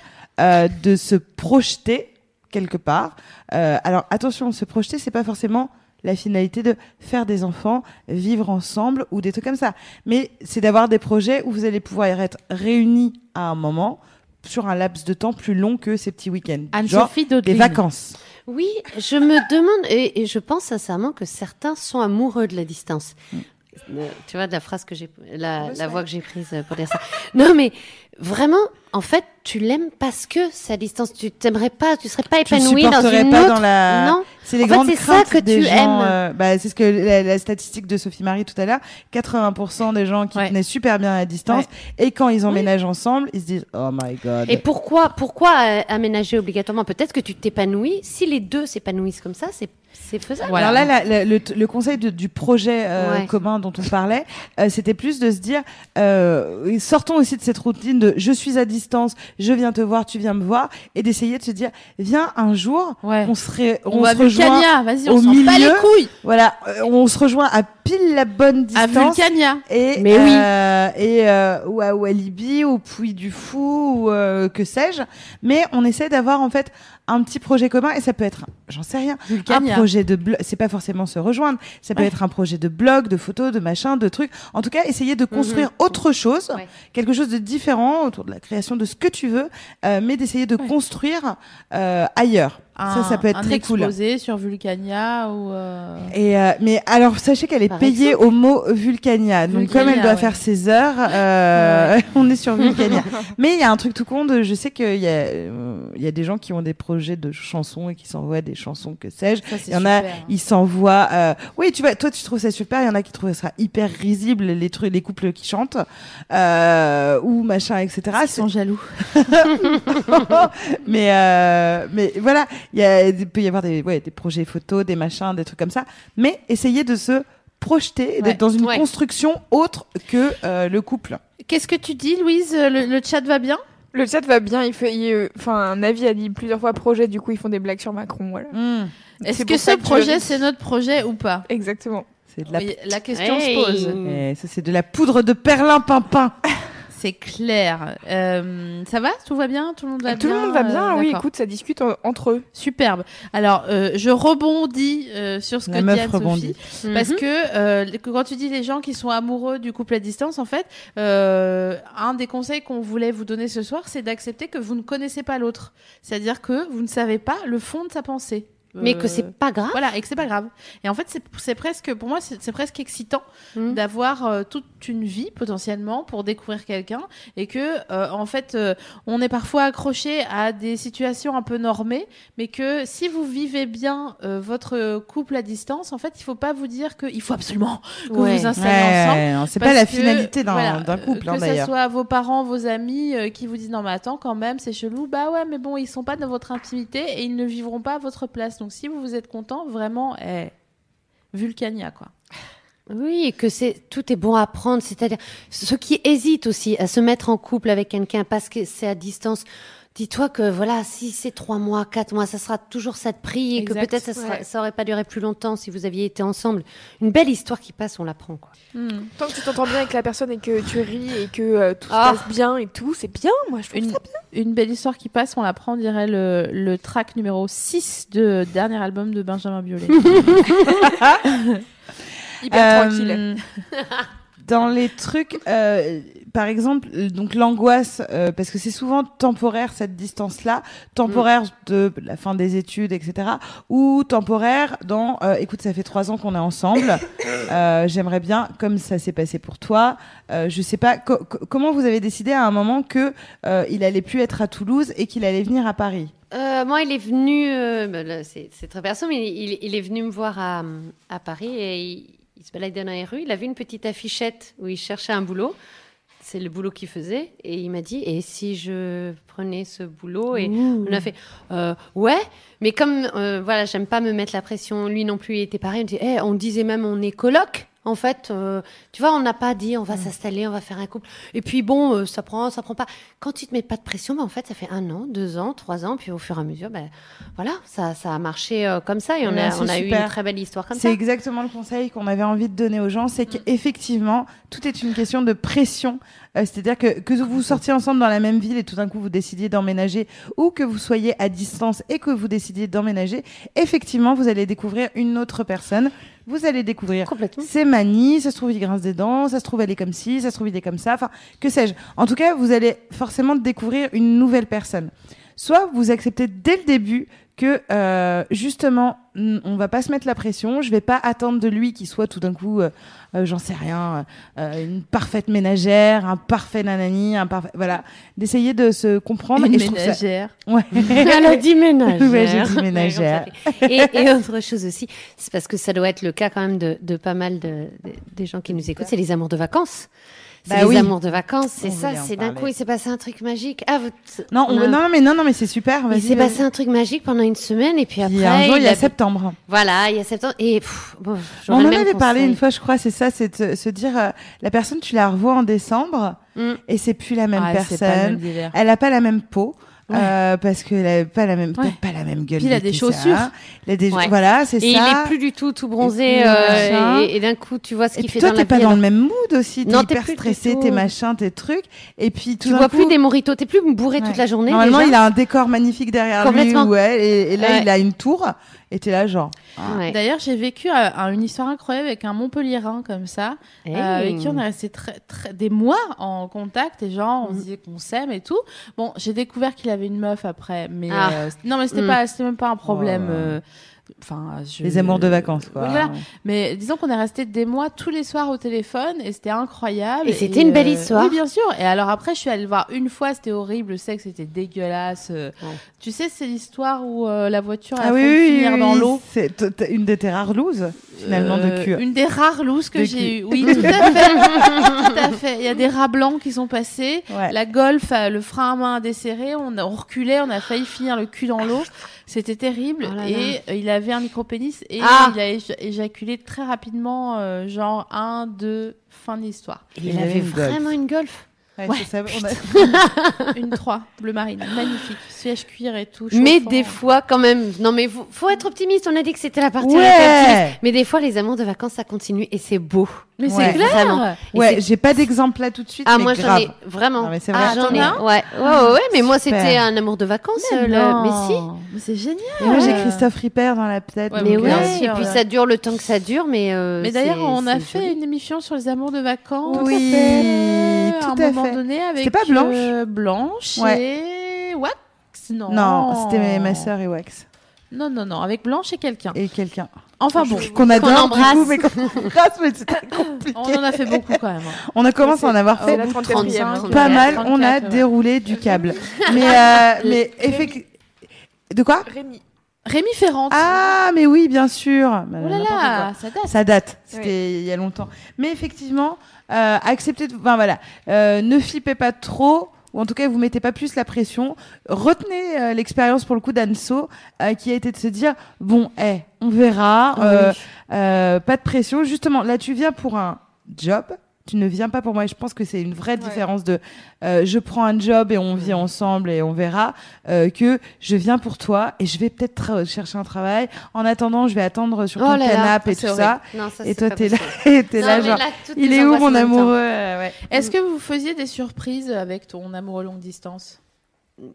euh, de se projeter quelque part. Euh, alors attention, se projeter, c'est pas forcément la finalité de faire des enfants, vivre ensemble ou des trucs comme ça. Mais c'est d'avoir des projets où vous allez pouvoir être réunis à un moment sur un laps de temps plus long que ces petits week-ends. Anne-Sophie des vacances. Oui, je me demande, et, et je pense sincèrement que certains sont amoureux de la distance. Euh, Tu vois, de la phrase que j'ai, la, la voix que j'ai prise pour dire ça. Non, mais vraiment, en fait, tu l'aimes parce que c'est à distance. Tu t'aimerais pas, tu serais pas épanoui dans une pas autre. dans la. Non. C'est les En fait, grandes ça craintes que des tu gens, aimes. euh, bah, c'est ce que la, la statistique de Sophie Marie tout à l'heure. 80% des gens qui Ouais. tenaient super bien à distance et quand ils emménagent ensemble, ils se disent oh my god. Et pourquoi, pourquoi euh, aménager obligatoirement? Peut-être que tu t'épanouis. Si les deux s'épanouissent comme ça, c'est, c'est faisable. Voilà. Alors là, la- la- le, le conseil de- du projet euh, Ouais. commun dont on parlait, euh, c'était plus de se dire, euh, sortons aussi de cette routine de je suis à distance, je viens te voir, tu viens me voir, et d'essayer de se dire, viens un jour, Ouais. on serait, On, on, va se rejoint, Vulcania, vas-y, au on s'en bat les milieu. couilles. voilà, euh, on se rejoint à pile la bonne À distance. Vulcania. Et, Mais oui. euh, et euh, ou à Walibi, ou Puy du Fou, ou euh, que sais-je. Mais on essaie d'avoir en fait un petit projet commun et ça peut être, j'en sais rien, un projet de blog. C'est pas forcément se rejoindre. Ça peut Ouais. être un projet de blog, de photos, de machin, de trucs. En tout cas, essayer de construire autre chose, Ouais. quelque chose de différent autour de la création de ce que tu veux, euh, mais d'essayer de Ouais. construire euh, ailleurs. Ça, ça peut être un très cool. sur Vulcania ou. euh, Et euh, mais alors sachez qu'elle est Par payée exemple. au mot Vulcania. Donc Vulcania, comme elle doit ouais. faire ses heures, euh, [laughs] on est sur Vulcania. [laughs] mais il y a un truc tout con de, je sais qu'il y a euh, il y a des gens qui ont des projets de chansons et qui s'envoient des chansons que sais-je. Il y en a, hein. ils s'envoient. euh, Oui, tu vois, toi tu trouves ça super. Il y en a qui trouvent ça hyper risible les trucs, les couples qui chantent euh, ou machin, etc. Ils sont jaloux. [laughs] mais euh, mais voilà, il y a, il peut y avoir des ouais, des projets photos, des machins, des trucs comme ça. Mais essayer de se projeter, et d'être Ouais. dans une Ouais. construction autre que euh, le couple. Qu'est-ce que tu dis, Louise? Le, le chat va bien? Le chat va bien. Il fait, il, euh, enfin, Navi a dit plusieurs fois projet. Du coup, ils font des blagues sur Macron. Voilà. Est-ce C'est que ce que projet, c'est notre projet ou pas? Exactement. C'est de la, Oui, La question Hey. se pose. Eh, ça c'est de la poudre de perlimpinpin. [laughs] C'est clair. Euh, ça va? Tout va bien? Tout le monde va Tout bien le monde va bien. Euh, oui, écoute, ça discute en- entre eux. Superbe. Alors, euh, je rebondis euh, sur ce La que meuf dit Anne-Sophie. rebondit. Parce Mhm. que, euh, que quand tu dis les gens qui sont amoureux du couple à distance, en fait, euh, un des conseils qu'on voulait vous donner ce soir, c'est d'accepter que vous ne connaissez pas l'autre. C'est-à-dire que vous ne savez pas le fond de sa pensée. Mais que Euh, c'est pas grave. Voilà, et que c'est pas grave. Et en fait, c'est- c'est presque, pour moi, c'est c'est presque excitant Mhm. d'avoir euh, toute une vie potentiellement pour découvrir quelqu'un et que, euh, en fait, euh, on est parfois accroché à des situations un peu normées, mais que si vous vivez bien euh, votre couple à distance, en fait, il faut pas vous dire qu'il faut absolument que Ouais. vous vous installez ensemble. Ouais, c'est pas la que, finalité d'un voilà, d'un couple hein, que ça d'ailleurs. soit vos parents, vos amis euh, qui vous disent non mais attends quand même c'est chelou. Bah ouais mais bon ils sont pas dans votre intimité et ils ne vivront pas à votre place. Donc si vous vous êtes content vraiment eh, Vulcania quoi. Oui, que c'est tout est bon à prendre, c'est-à-dire ceux qui hésitent aussi à se mettre en couple avec quelqu'un parce que c'est à distance. Dis-toi que voilà, si c'est trois mois, quatre mois, ça sera toujours ça de prix et que peut-être ça, ouais. ça aurait pas duré plus longtemps si vous aviez été ensemble. Une belle histoire qui passe, on la prend quoi. Hmm. Tant que tu t'entends bien avec la personne et que tu ris et que euh, tout Ah. se passe bien et tout, c'est bien. Moi, je trouve Une, ça bien. une belle histoire qui passe, on la prend, on dirait le, le track numéro 6 de dernier album de Benjamin Biolay. [laughs] Hyper Euh, tranquille. [laughs] Dans les trucs, euh, par exemple, euh, donc l'angoisse, euh, parce que c'est souvent temporaire cette distance-là, temporaire de la fin des études, etc., ou temporaire dans, euh, écoute, ça fait trois ans qu'on est ensemble, [laughs] euh, j'aimerais bien, comme ça s'est passé pour toi, euh, je sais pas, co- co- comment vous avez décidé à un moment que euh, il allait plus être à Toulouse et qu'il allait venir à Paris? Euh, moi, il est venu, euh, bah, c'est c'est très perso, mais il, il est venu me voir à, à Paris et il, il se baladait dans les rues. Il a vu une petite affichette où il cherchait un boulot. C'est le boulot qu'il faisait. Et il m'a dit, et si je prenais ce boulot? Et on a fait, euh, ouais, mais comme, euh, voilà, j'aime pas me mettre la pression. Lui non plus, il était pareil. On, dit, Eh, on disait même, on est coloc En fait, euh, tu vois, on n'a pas dit on va s'installer, on va faire un couple. Et puis bon, euh, ça prend, ça prend pas. Quand tu te mets pas de pression, bah, en fait, ça fait un an, deux ans, trois ans, puis au fur et à mesure, ben voilà, ça, ça a marché euh, comme ça et on a, c'est on a eu une très belle histoire comme C'est ça. exactement le conseil qu'on avait envie de donner aux gens, c'est qu'effectivement, tout est une question de pression. Euh, C'est-à-dire que que vous sortiez ensemble dans la même ville et tout d'un coup vous décidiez d'emménager, ou que vous soyez à distance et que vous décidiez d'emménager, effectivement, vous allez découvrir une autre personne. Vous allez découvrir Complètement. ses manies, ça se trouve il grince des dents, ça se trouve elle est comme ci, ça se trouve il est comme ça, enfin que sais-je. En tout cas, vous allez forcément découvrir une nouvelle personne. Soit vous acceptez dès le début que euh, justement on va pas se mettre la pression, je vais pas attendre de lui qu'il soit tout d'un coup, euh, euh, j'en sais rien, euh, une parfaite ménagère, un parfait nanani, un parfait, voilà, d'essayer de se comprendre. Une et ça- ménagère. Ouais. [laughs] Elle a dit ménagère. Ouais, j'ai dit ménagère. et, et autre chose aussi, c'est parce que ça doit être le cas quand même de, de pas mal de, de- des gens qui nous écoutent, c'est les amours de vacances. C'est Bah les oui. amours de vacances, c'est ça, c'est d'un coup il s'est passé un truc magique. Ah, vous, Non, on- on a- non, mais non, non, mais c'est super. il s'est passé un truc magique pendant une semaine et puis après Puis un jour, il y a a septembre. Voilà, il y a septembre et pff, bon, On en avait parlé une fois, je crois, c'est ça, c'est de se dire, euh, la personne, tu la revois en décembre Mm. et c'est plus la même Ah, c'est pas le même personne. Elle a pas la même peau. Ouais. euh, parce qu'elle a pas la même, Ouais. pas la même gueule. Puis il a des chaussures. Il a des, Ouais. voilà, c'est ça. Et il est plus du tout tout bronzé Et euh, machin. et, et d'un coup tu vois ce qu'il fait toi, dans t'es pas dans le même mood aussi. T'es Non, t'es hyper stressé, tes machins, tes trucs. Et puis tout Tu vois coup, plus des moritos, t'es plus bourré toute la journée. Normalement, déjà. il a un décor magnifique derrière lui. Complètement. Ouais, et, et là, Ouais. il a une tour. Et t'es là, genre. Ouais. D'ailleurs, j'ai vécu euh, un- une histoire incroyable avec un Montpellierin comme ça, Hey. euh, avec qui on est resté très, très, des mois en contact et genre on se disait qu'on s'aime et tout. Bon, j'ai découvert qu'il avait une meuf après, mais Ah. euh, non, mais c'était Mhm. pas, c'était même pas un problème. Oh. Euh, Enfin, je- Les amours de vacances, quoi. Voilà. Mais disons qu'on est resté des mois tous les soirs au téléphone et c'était incroyable. Et c'était une belle histoire. Oui, bien sûr. Et alors après, je suis allée le voir une fois, c'était horrible, le sexe était dégueulasse. euh. Ouais. Tu sais, c'est l'histoire où euh, la voiture a Ah oui, oui, finir oui, dans oui. l'eau. C'est une de tes rares looses, finalement, de Euh, cul. Une des rares looses que j'ai eues. Oui, tout à fait. [laughs] tout à fait. Il y a des rats blancs qui sont passés. Ouais. La golf, euh, le frein à main a desserré. On, a, on reculait. On a failli finir le cul dans l'eau. C'était terrible. Oh là là. et euh, il avait un micro-pénis et Ah. il a éja- éjaculé très rapidement, euh, genre un, deux, fin de l'histoire. Il, Il avait avait une golf. vraiment une golf. Ouais, Ouais. c'est ça, on a- [laughs] Une 3, bleu marine. Magnifique. Siège cuir et tout. Mais des fois, quand même, non mais faut, faut être optimiste. On a dit que c'était la partie Ouais. optimiste. Mais des fois, les amours de vacances, ça continue et c'est beau. Mais Ouais. c'est clair. Ouais, j'ai pas d'exemple là tout de suite. Ah, mais moi, j'en ai vraiment. Non, mais c'est Ah, vrai. j'en ai. Ouais, ouais, ouais, ouais, mais moi, c'était un amour de vacances. Mais euh, le- non. Mais si. Mais c'est génial. Et moi, j'ai Christophe Ripper dans la tête. Ouais, Mais bien euh, et puis ça dure le temps que ça dure, mais. euh, Mais d'ailleurs, on a fait joli. une émission sur les amours de vacances. Oui, tout à un à moment fait. donné avec C'était pas Blanche euh, Blanche et Wax. Non. Non, c'était ma sœur et Wax. Non, non, non, avec Blanche et quelqu'un. Et quelqu'un. Enfin bon, Qu'on adore, du embrasse. coup, mais qu'on [laughs] embrasse, mais c'était compliqué. on en a fait beaucoup quand même. hein. On a commencé à en avoir C'est fait 34e. 35, pas ouais, mal. On a 34, ouais. déroulé du câble. [laughs] Mais, euh, mais effectivement. De quoi? Rémi. Rémi Ferrand. Ah, mais oui, bien sûr. Bah, oh là là, ça date. Ça date, c'était il y a longtemps. Mais effectivement, euh, acceptez, de- enfin voilà, euh, ne flippez pas trop, ou en tout cas vous mettez pas plus la pression. Retenez euh, l'expérience pour le coup d'Anso, euh, qui a été de se dire bon, eh, on verra, euh, euh, pas de pression. Justement, là tu viens pour un job. Tu ne viens pas pour moi et je pense que c'est une vraie différence de euh, je prends un job et on vit ensemble et on verra euh, que je viens pour toi et je vais peut-être chercher un travail. En attendant, je vais attendre sur Oh ton là là, canapé et tout ça. Non, ça, Et toi, t'es là, [laughs] Non, là, genre, il est où mon amoureux? euh, ouais. Est-ce que vous faisiez des surprises avec ton amoureux longue distance?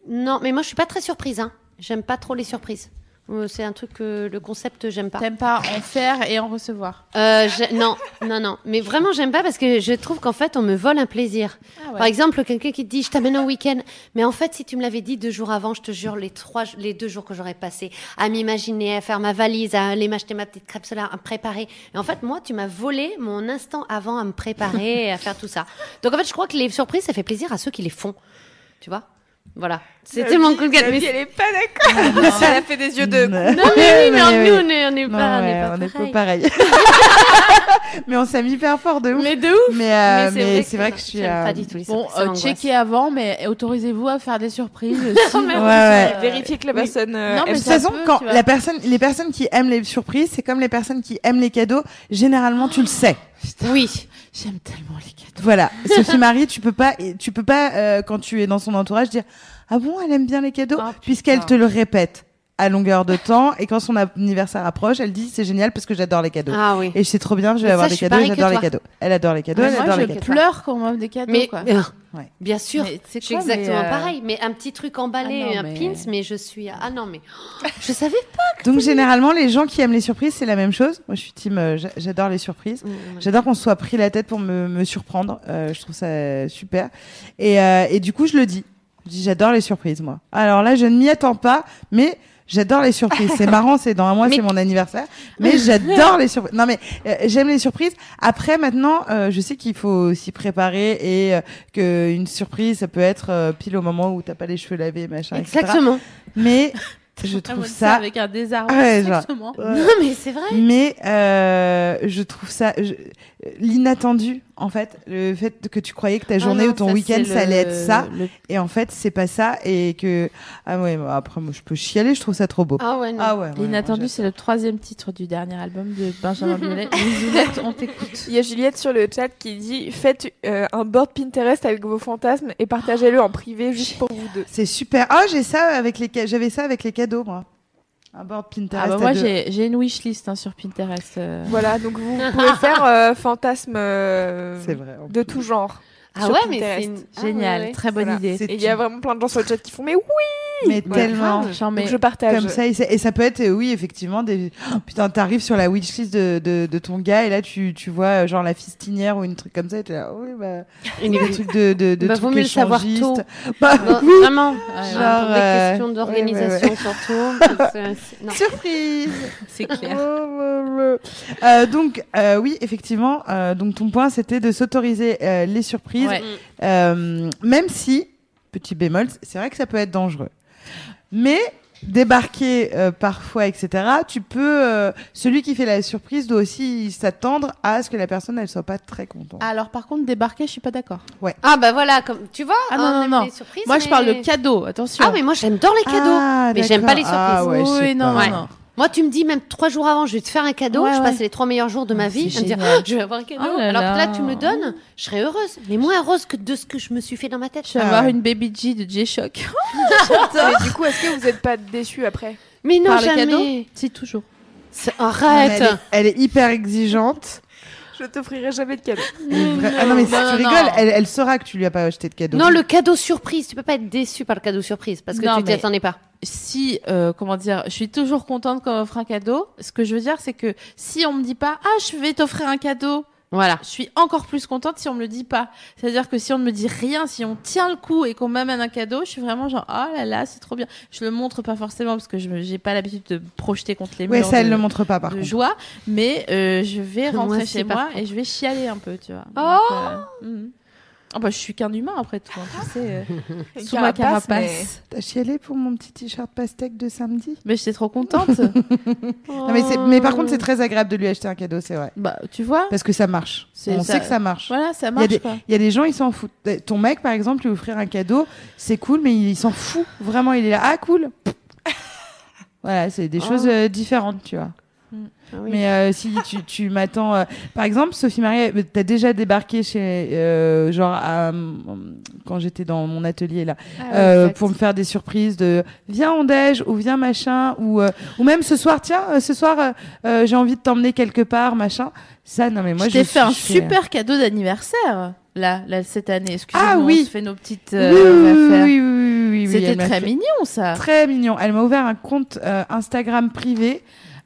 Non, mais moi, je suis pas très surprise. Hein. J'aime pas trop les surprises. Euh, C'est un truc que le concept, j'aime pas. T'aimes pas en faire et en recevoir Euh, non, non, non. Mais vraiment, j'aime pas parce que je trouve qu'en fait, on me vole un plaisir. Ah Par exemple, quelqu'un qui te dit, je t'amène un week-end. Mais en fait, si tu me l'avais dit deux jours avant, je te jure, les trois, les deux jours que j'aurais passé à m'imaginer, à faire ma valise, à aller m'acheter ma petite crêpe solaire, à me préparer. Et en fait, moi, tu m'as volé mon instant avant à me préparer et à faire tout ça. Donc en fait, je crois que les surprises, ça fait plaisir à ceux qui les font. Tu vois? Voilà. C'était mon coup de gueule. Mais elle est pas d'accord. elle a fait des yeux de. Non, Non, mais oui, mais oui. nous, on est, on est Non, pas, on ouais, est pas on est pareil. pas pareil. [laughs] mais on s'aime hyper fort de ouf. Mais de ouf Mais, euh, Mais c'est vrai que vrai non, que je suis. euh, pas du tout les Bon, euh, checkez avant, mais autorisez-vous à faire des surprises. [laughs] si, Ouais, ouais. Vérifier que la oui. personne. euh, Non, mais De toute façon, quand la personne, les personnes qui aiment les surprises, c'est comme les personnes qui aiment les cadeaux. Généralement, tu le sais. Oui. J'aime tellement les cadeaux. Voilà, [laughs] Sophie Marie, tu peux pas, tu peux pas euh, quand tu es dans son entourage dire ah bon, elle aime bien les cadeaux, Ah, puisqu'elle te le répète à longueur de temps et quand son anniversaire approche, elle dit c'est génial parce que j'adore les cadeaux. Ah oui. Et c'est trop bien, je vais Mais avoir ça, des cadeaux, j'adore les cadeaux. Elle adore les cadeaux, elle moi, adore je les cadeaux. pleure quand on m'offre des cadeaux. Mais quoi. [laughs] euh, Ouais. bien sûr, c'est exactement euh, pareil. Mais un petit truc emballé, Ah non, un mais- pins, mais je suis ah non mais [laughs] je savais Donc généralement, les gens qui aiment les surprises, c'est la même chose. Moi, je suis team, euh, j'a- j'adore les surprises. pas. J'adore qu'on se soit pris la tête pour me, me surprendre. Euh, je trouve ça super. Et, euh, et du coup, je le dis. Je dis, j'adore les surprises, moi. Alors là, je ne m'y attends pas, mais j'adore les surprises. C'est marrant, c'est dans un mois, Mais- c'est mon anniversaire. Mais j'adore les surprises. Non, mais euh, j'aime les surprises. Après, maintenant, euh, je sais qu'il faut s'y préparer et euh, que une surprise, ça peut être euh, pile au moment où t'as pas les cheveux lavés, machin, etc. Exactement. Mais [laughs] je trouve ça avec un désarroi. Ouais, genre. exactement. Ouais. Non mais c'est vrai. Mais euh, je trouve ça je- l'inattendu en fait, le fait que tu croyais que ta journée Ah non, ou ton week-end ça allait être ça le- et en fait c'est pas ça et que ah ouais bah, après moi je peux chialer, je trouve ça trop beau. Ah ouais non. Ah ouais. L'inattendu, ouais, c'est le troisième titre du dernier album de Benjamin [laughs] Biolay. Lisoulette, on t'écoute. Il y a Juliette sur le chat qui dit faites euh, un board Pinterest avec vos fantasmes et partagez-le en privé juste pour vous deux. C'est super. Ah, j'ai ça avec les j'avais ça avec les cadeaux moi. Un board Pinterest. Ah bah moi, j'ai j'ai une wishlist hein, sur Pinterest. euh. Voilà, donc vous pouvez faire euh, fantasmes euh, C'est vrai. en de tout genre. Ah sur ouais mais c'est une- ah Génial, ouais. très bonne Voilà. idée. Et il y a vraiment plein de gens sur le chat qui font mais oui, mais Ouais. tellement grave. J'en mets- donc je partage. comme ça et, ça peut être euh, oui effectivement des oh, putain t'arrives sur la wishlist de, de, de ton gars et là tu, tu vois euh, genre la fistinière ou une truc comme ça et t'es là oh, oui bah Une- des trucs de de, de Bah, vaut mieux le savoir tôt. Bah, [laughs] oui. Vraiment. Genre, euh, questions ouais, d'organisation ouais, surtout. [laughs] surprise C'est clair. Euh, donc euh, oui effectivement euh, donc ton point c'était de s'autoriser euh, les surprises Ouais. Euh, même si petit bémol c'est vrai que ça peut être dangereux mais débarquer euh, parfois etc tu peux euh, celui qui fait la surprise doit aussi s'attendre à ce que la personne elle soit pas très contente Alors par contre, débarquer, je suis pas d'accord. Ah bah voilà, comme tu vois, Ah non, on non, aime non. les surprises. Moi, je parle de cadeaux, attention. Ah mais moi j'adore les cadeaux. Ah, mais j'aime pas les surprises. Ah, ouais, je sais oui, non, pas. non, non. Moi, tu me dis même trois jours avant, je vais te faire un cadeau. Ouais, je ouais. passe les trois meilleurs jours de ma Ah, vie à me dire, je vais avoir un cadeau. Oh là Alors que là, là. tu me le donnes, je serais heureuse, mais moins heureuse que de ce que je me suis fait dans ma tête. Je vais Ah avoir une baby G de J-Shock. Mais [laughs] [laughs] du coup, est-ce que vous n'êtes pas déçus après Mais non, Par le jamais. cadeau Si, toujours. Arrête. elle, est, elle est hyper exigeante Je t'offrirai jamais de cadeau. Vra- ah non mais si non, tu non, rigoles non. elle, elle saura que tu lui as pas acheté de cadeau Non, le cadeau surprise, tu peux pas être déçu par le cadeau surprise parce que Non, tu t'y attendais pas. Si, euh, comment dire, je suis toujours contente quand on m'offre un cadeau. Ce que je veux dire, c'est que si on me dit pas, ah, je vais t'offrir un cadeau, Voilà. je suis encore plus contente si on me le dit pas. C'est-à-dire que si on ne me dit rien, si on tient le coup et qu'on m'amène un cadeau, je suis vraiment genre, oh là là, c'est trop bien. Je le montre pas forcément parce que je me- j'ai pas l'habitude de me projeter contre les ouais murs. ça elle de- le montre pas par de contre joie, mais euh, je vais rentrer chez moi et je vais chialer un peu, tu vois. Oh Donc, euh, mhm. Ah bah, je suis qu'un humain après tout, hein, tu sais, euh, [laughs] sous ma carapace, carapace. T'as chialé pour mon petit t-shirt pastèque de samedi? Mais j'étais trop contente. [laughs] Non, mais, c'est- mais par contre, c'est très agréable de lui acheter un cadeau, c'est vrai. bah, tu vois, Parce que ça marche. C'est On ça. sait que ça marche. voilà, ça Il y, a marche il y a des gens, ils s'en foutent. Euh, Ton mec, par exemple, lui offrir un cadeau, c'est cool, mais il, il s'en fout. Vraiment, il est là. Ah, cool. [laughs] voilà, c'est des Oh. choses euh, différentes, tu vois. Ah oui. Mais euh, si tu, tu m'attends. euh, Par exemple, Sophie Marie, euh, t'as déjà débarqué chez. euh, genre, à, quand j'étais dans mon atelier, là. Ah pour me faire des surprises de viens on déj ou viens machin ou ou même ce soir tiens ce soir j'ai envie de t'emmener quelque part machin ça non mais moi je t'ai fait un super cadeau d'anniversaire là, là cette année. Excusez-moi, Ah oui. on se fait nos petites oui, euh, oui, affaires. oui, oui, oui, oui, C'était très fait- mignon ça. très mignon elle m'a ouvert un compte euh, Instagram privé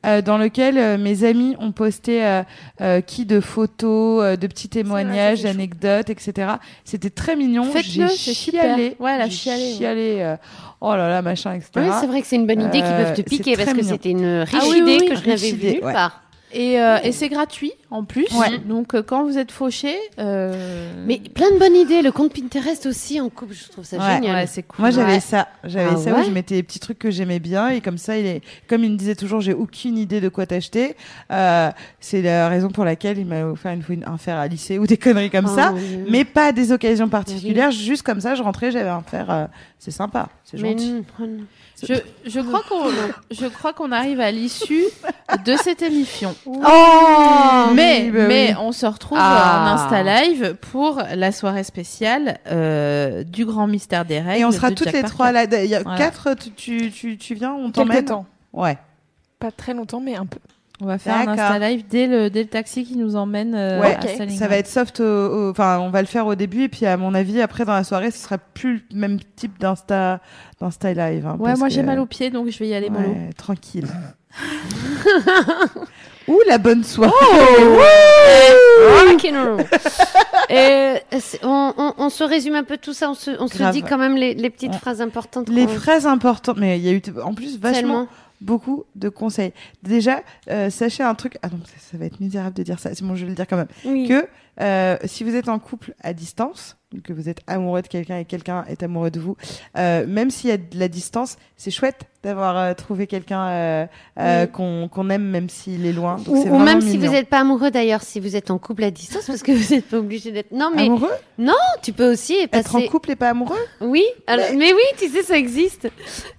euh, dans lequel euh, mes amis ont posté euh, euh, qui de photos, euh, de petits témoignages, d'anecdotes, etc. C'était très mignon. Faites-le, J'ai c'est super. chialé. Ouais, elle a J'ai chialé, ouais. chialé, euh, oh là là, machin, etc. Oui, c'est vrai que c'est une bonne idée qu'ils peuvent te piquer parce que c'était une riche Ah oui, idée oui, que je n'avais riche vue nulle part. Et, euh, et c'est gratuit en plus. Ouais. Donc euh, quand vous êtes fauché, euh... Mais plein de bonnes idées. Le compte Pinterest aussi en couple, je trouve ça Ouais, génial. ouais, c'est cool. Moi, j'avais Ouais. ça. J'avais Ah ça où je mettais des petits trucs que j'aimais bien et comme ça, il est, comme il me disait toujours, j'ai aucune idée de quoi t'acheter. Euh, c'est la raison pour laquelle il m'a offert une fois une- un fer à lycée ou des conneries comme Oh, ça. Mais pas à des occasions particulières, juste comme ça, je rentrais, j'avais un fer. euh, c'est sympa, c'est gentil. Je, je crois qu'on je crois qu'on arrive à l'issue de cette émission. Oh Mais mais, bah mais oui. on se retrouve Ah. en Insta Live pour la soirée spéciale euh, du grand mystère des règles. Et on sera toutes Jack les Parker. trois là. Il y a Voilà. quatre, tu, tu, tu, viens, on t'emmène temps. Ouais. Pas très longtemps, mais un peu. On va faire un. Insta Live dès le, dès le taxi qui nous emmène euh, Ouais, à ok. Stalingrad. Ça va être soft, enfin on va le faire au début et puis à mon avis après dans la soirée ce sera plus le même type d'insta d'insta live. hein, Ouais, moi que- j'ai mal aux pieds donc je vais y aller mollo. Ouais, tranquille. [laughs] Ouh la bonne soirée. Rock'n'roll. [laughs] Et on, on, on se résume un peu tout ça, on se, on se dit quand même les, les petites phrases importantes. Les phrases importantes, mais il y a eu en plus vachement Tellement. Beaucoup de conseils. Déjà, euh, sachez un truc. Ah non, ça, ça va être misérable de dire ça. C'est bon, je vais le dire quand même. Oui. Que euh, si vous êtes en couple à distance, que vous êtes amoureux de quelqu'un et quelqu'un est amoureux de vous, euh, même s'il y a de la distance, c'est chouette d'avoir euh, trouvé quelqu'un euh, euh, Oui. qu'on qu'on aime même s'il est loin. Donc Ou, c'est ou même si vous n'êtes pas amoureux d'ailleurs, si vous êtes en couple à distance, parce que [laughs] vous n'êtes pas obligé d'être. Non, mais amoureux, tu peux aussi passer. être en couple et pas amoureux? Oui, alors- mais oui, tu sais, ça existe.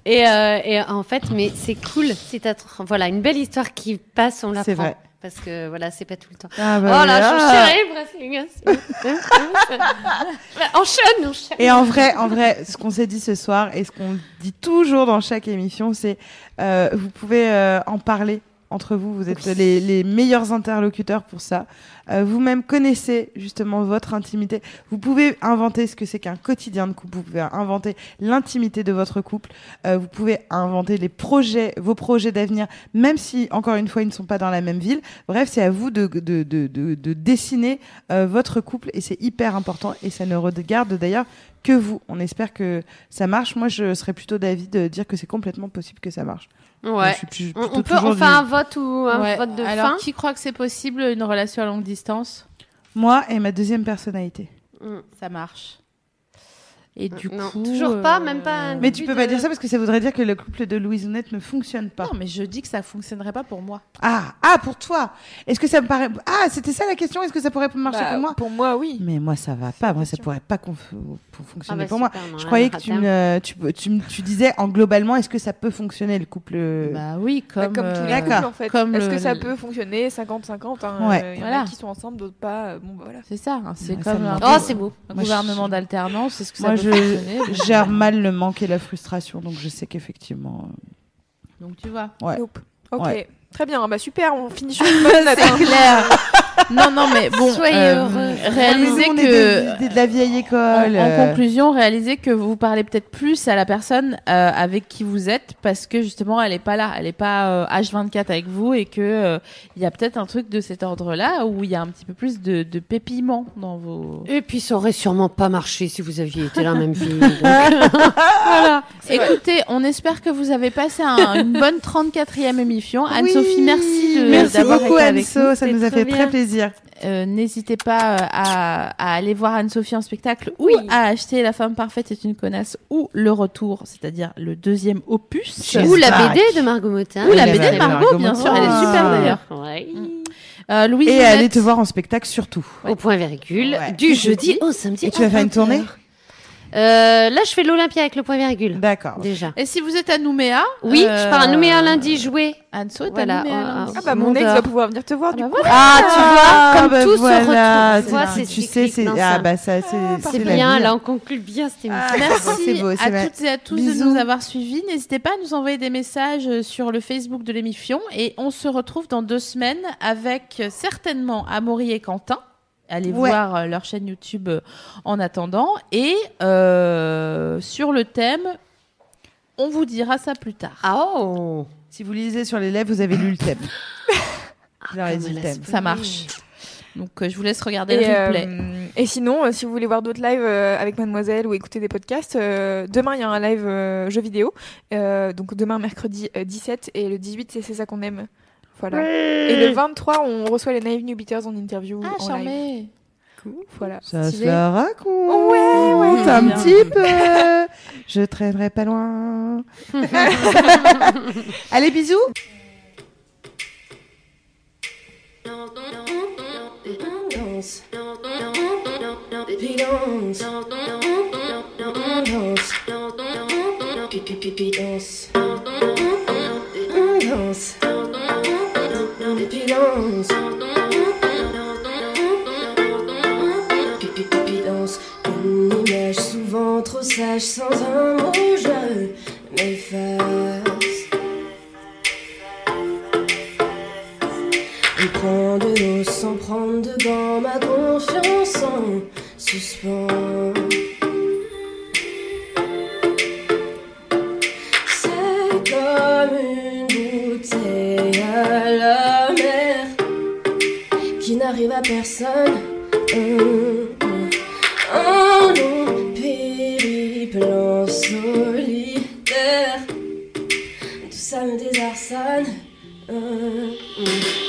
Et, euh, et en fait, mais c'est cool si t'as voilà une belle histoire qui passe, on la C'est vrai. Parce que voilà, c'est pas tout le temps. Ah, oh [laughs] bah là, voilà. je suis chérie, Brasling. enchaîne, enchaîne. Et en vrai, en vrai, ce qu'on s'est dit ce soir et ce qu'on dit toujours dans chaque émission, c'est euh, vous pouvez euh, en parler entre vous. Vous êtes les, les meilleurs interlocuteurs pour ça. Euh, Vous-même connaissez justement votre intimité. Vous pouvez inventer ce que c'est qu'un quotidien de couple. Vous pouvez inventer l'intimité de votre couple. Euh, vous pouvez inventer les projets, vos projets d'avenir, même si encore une fois ils ne sont pas dans la même ville. Bref, c'est à vous de, de, de, de, de dessiner euh, votre couple et c'est hyper important et ça ne regarde d'ailleurs que vous. On espère que ça marche. Moi, je serais plutôt d'avis de dire que c'est complètement possible que ça marche. Ouais. Je suis plus- On, peut, on fait du- un vote ou un Ouais. vote de Alors fin. qui croit que c'est possible une relation à longue distance? Moi et ma deuxième personnalité. Mm. Ça marche. Et du Non, coup, toujours pas, euh, même pas un Mais tu peux pas dire ça parce que ça voudrait dire que le couple de Louise Honnête ne fonctionne pas. Non, mais je dis que ça fonctionnerait pas pour moi. Ah, ah, pour toi. Est-ce que ça me paraît Ah, c'était ça la question. Est-ce que ça pourrait marcher Bah, pour moi Pour moi, oui. Mais moi, ça va pas. Moi, ça pourrait pas conf- pour fonctionner Ah bah pour moi. super, Je croyais que tu, me, tu, tu, me- tu disais en globalement, est-ce que ça peut fonctionner le couple Bah oui, Bah, comme, Comme, tous les euh, couples, en fait. Comme Est-ce le- que ça peut fonctionner 50-50 hein, Ouais. euh, Il y en Voilà. a qui sont ensemble, d'autres pas. euh, Bon, bah voilà. C'est ça, hein, c'est comme. Oh, c'est beau. un gouvernement d'alternance. Est-ce que ça je gère mal le manque et la frustration, donc je sais qu'effectivement. euh, Donc tu vois. Ouais. Nope. Ok. Ouais. Très bien. Bah super. On finit sur [laughs] une bonne note. hein. clair. [laughs] Non, non, mais bon, Soyez euh, heureux. réalisez que des- des- de la vieille école. en euh, conclusion, réalisez que vous parlez peut-être plus à la personne euh, avec qui vous êtes parce que justement elle est pas là, elle est pas euh, H24 avec vous et que euh, il y a peut-être un truc de cet ordre-là où il y a un petit peu plus de, de pépiment dans vos. Et puis ça aurait sûrement pas marché si vous aviez été la [laughs] même donc. Voilà. C'est vrai. Écoutez, on espère que vous avez passé un- une bonne 34e émission. Anne-Sophie, oui, merci de- Merci beaucoup, été avec Anso. nous. Ça nous a fait bien. très plaisir. Euh, N'hésitez pas euh, à, à aller voir Anne-Sophie en spectacle ou Oui. à acheter La femme parfaite est une connasse ou Le Retour, c'est-à-dire le deuxième opus. Ou la. BD de Margot Motin. Ou la BD de Margot, Margot bien sûr, elle est super d'ailleurs. Ouais. Euh, Louise Et Honnête, aller te voir en spectacle surtout. Au point virgule, Ouais. du jeudi au samedi. Et tu vas faire une 20 tournée? heures. Euh, Là, je fais l'Olympia avec le point virgule. D'accord. Déjà. Et si vous êtes à Nouméa Oui, euh, je pars à Nouméa lundi jouer. Anso Voilà, à Nouméa euh, lundi. Ah bah mon ex va pouvoir venir te voir Ah du bah coup. voilà. Ah, tu vois, comme bah tout voilà, se retrouve. Tu vois, c'est- c'est tu sais, c'est ah bah ça c'est Ah, c'est bien, là, on conclut bien cette émission. Ah, Merci c'est beau, à toutes et à tous Bisous. de nous avoir suivis. N'hésitez pas à nous envoyer des messages euh, sur le Facebook de l'émission et on se retrouve dans deux semaines avec euh, certainement Amaury et Quentin. Allez Ouais. voir euh, leur chaîne YouTube euh, en attendant et euh, sur le thème, on vous dira ça plus tard. Ah oh Si vous lisez sur les lèvres, vous avez lu le thème. [laughs] Comme dit le thème. Ça marche. Donc euh, je vous laisse regarder Et, le replay. euh, et sinon, euh, si vous voulez voir d'autres lives euh, avec Mademoiselle ou écouter des podcasts, euh, demain il y a un live euh, jeu vidéo. Euh, donc demain mercredi euh, 17 et le 18 c'est c'est ça qu'on aime. Voilà. Et le 23 on reçoit les Naive New Beaters en interview Ah, en live. charmé. Voilà. Ça Stylé. se la raconte. Ouais, ouais. Un Bien. petit peu. Je traînerai pas loin. Allez, bisous. Danse. Pipi danse, pipi danse. Une image souvent trop sage sans un mot jeune m'efface. Il prend de l'eau sans prendre de banc ma confiance en suspens. N'arrive à personne. Un, un long périple en solitaire. Tout ça me désarçonne. Un,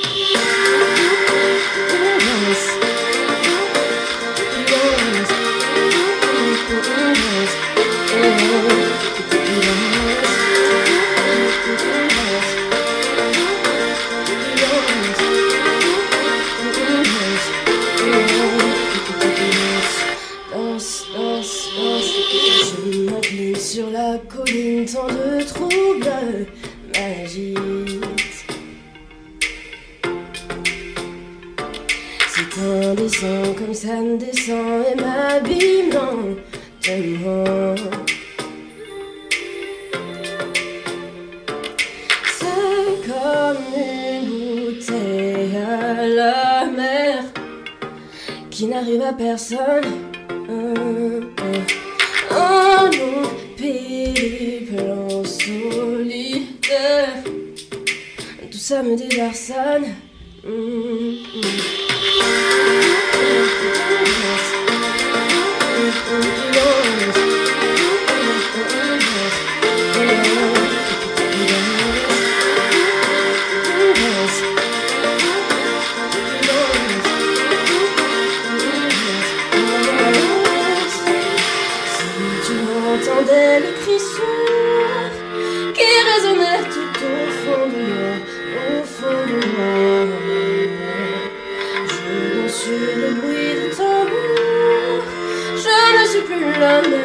tant de troubles m'agitent. C'est indécent comme ça me descend et m'abîme lentement. C'est comme une bouteille à la mer qui n'arrive à personne. Un, un long en solitaire. Tout ça me désarçonne. Hum, hum. Ne suis plus la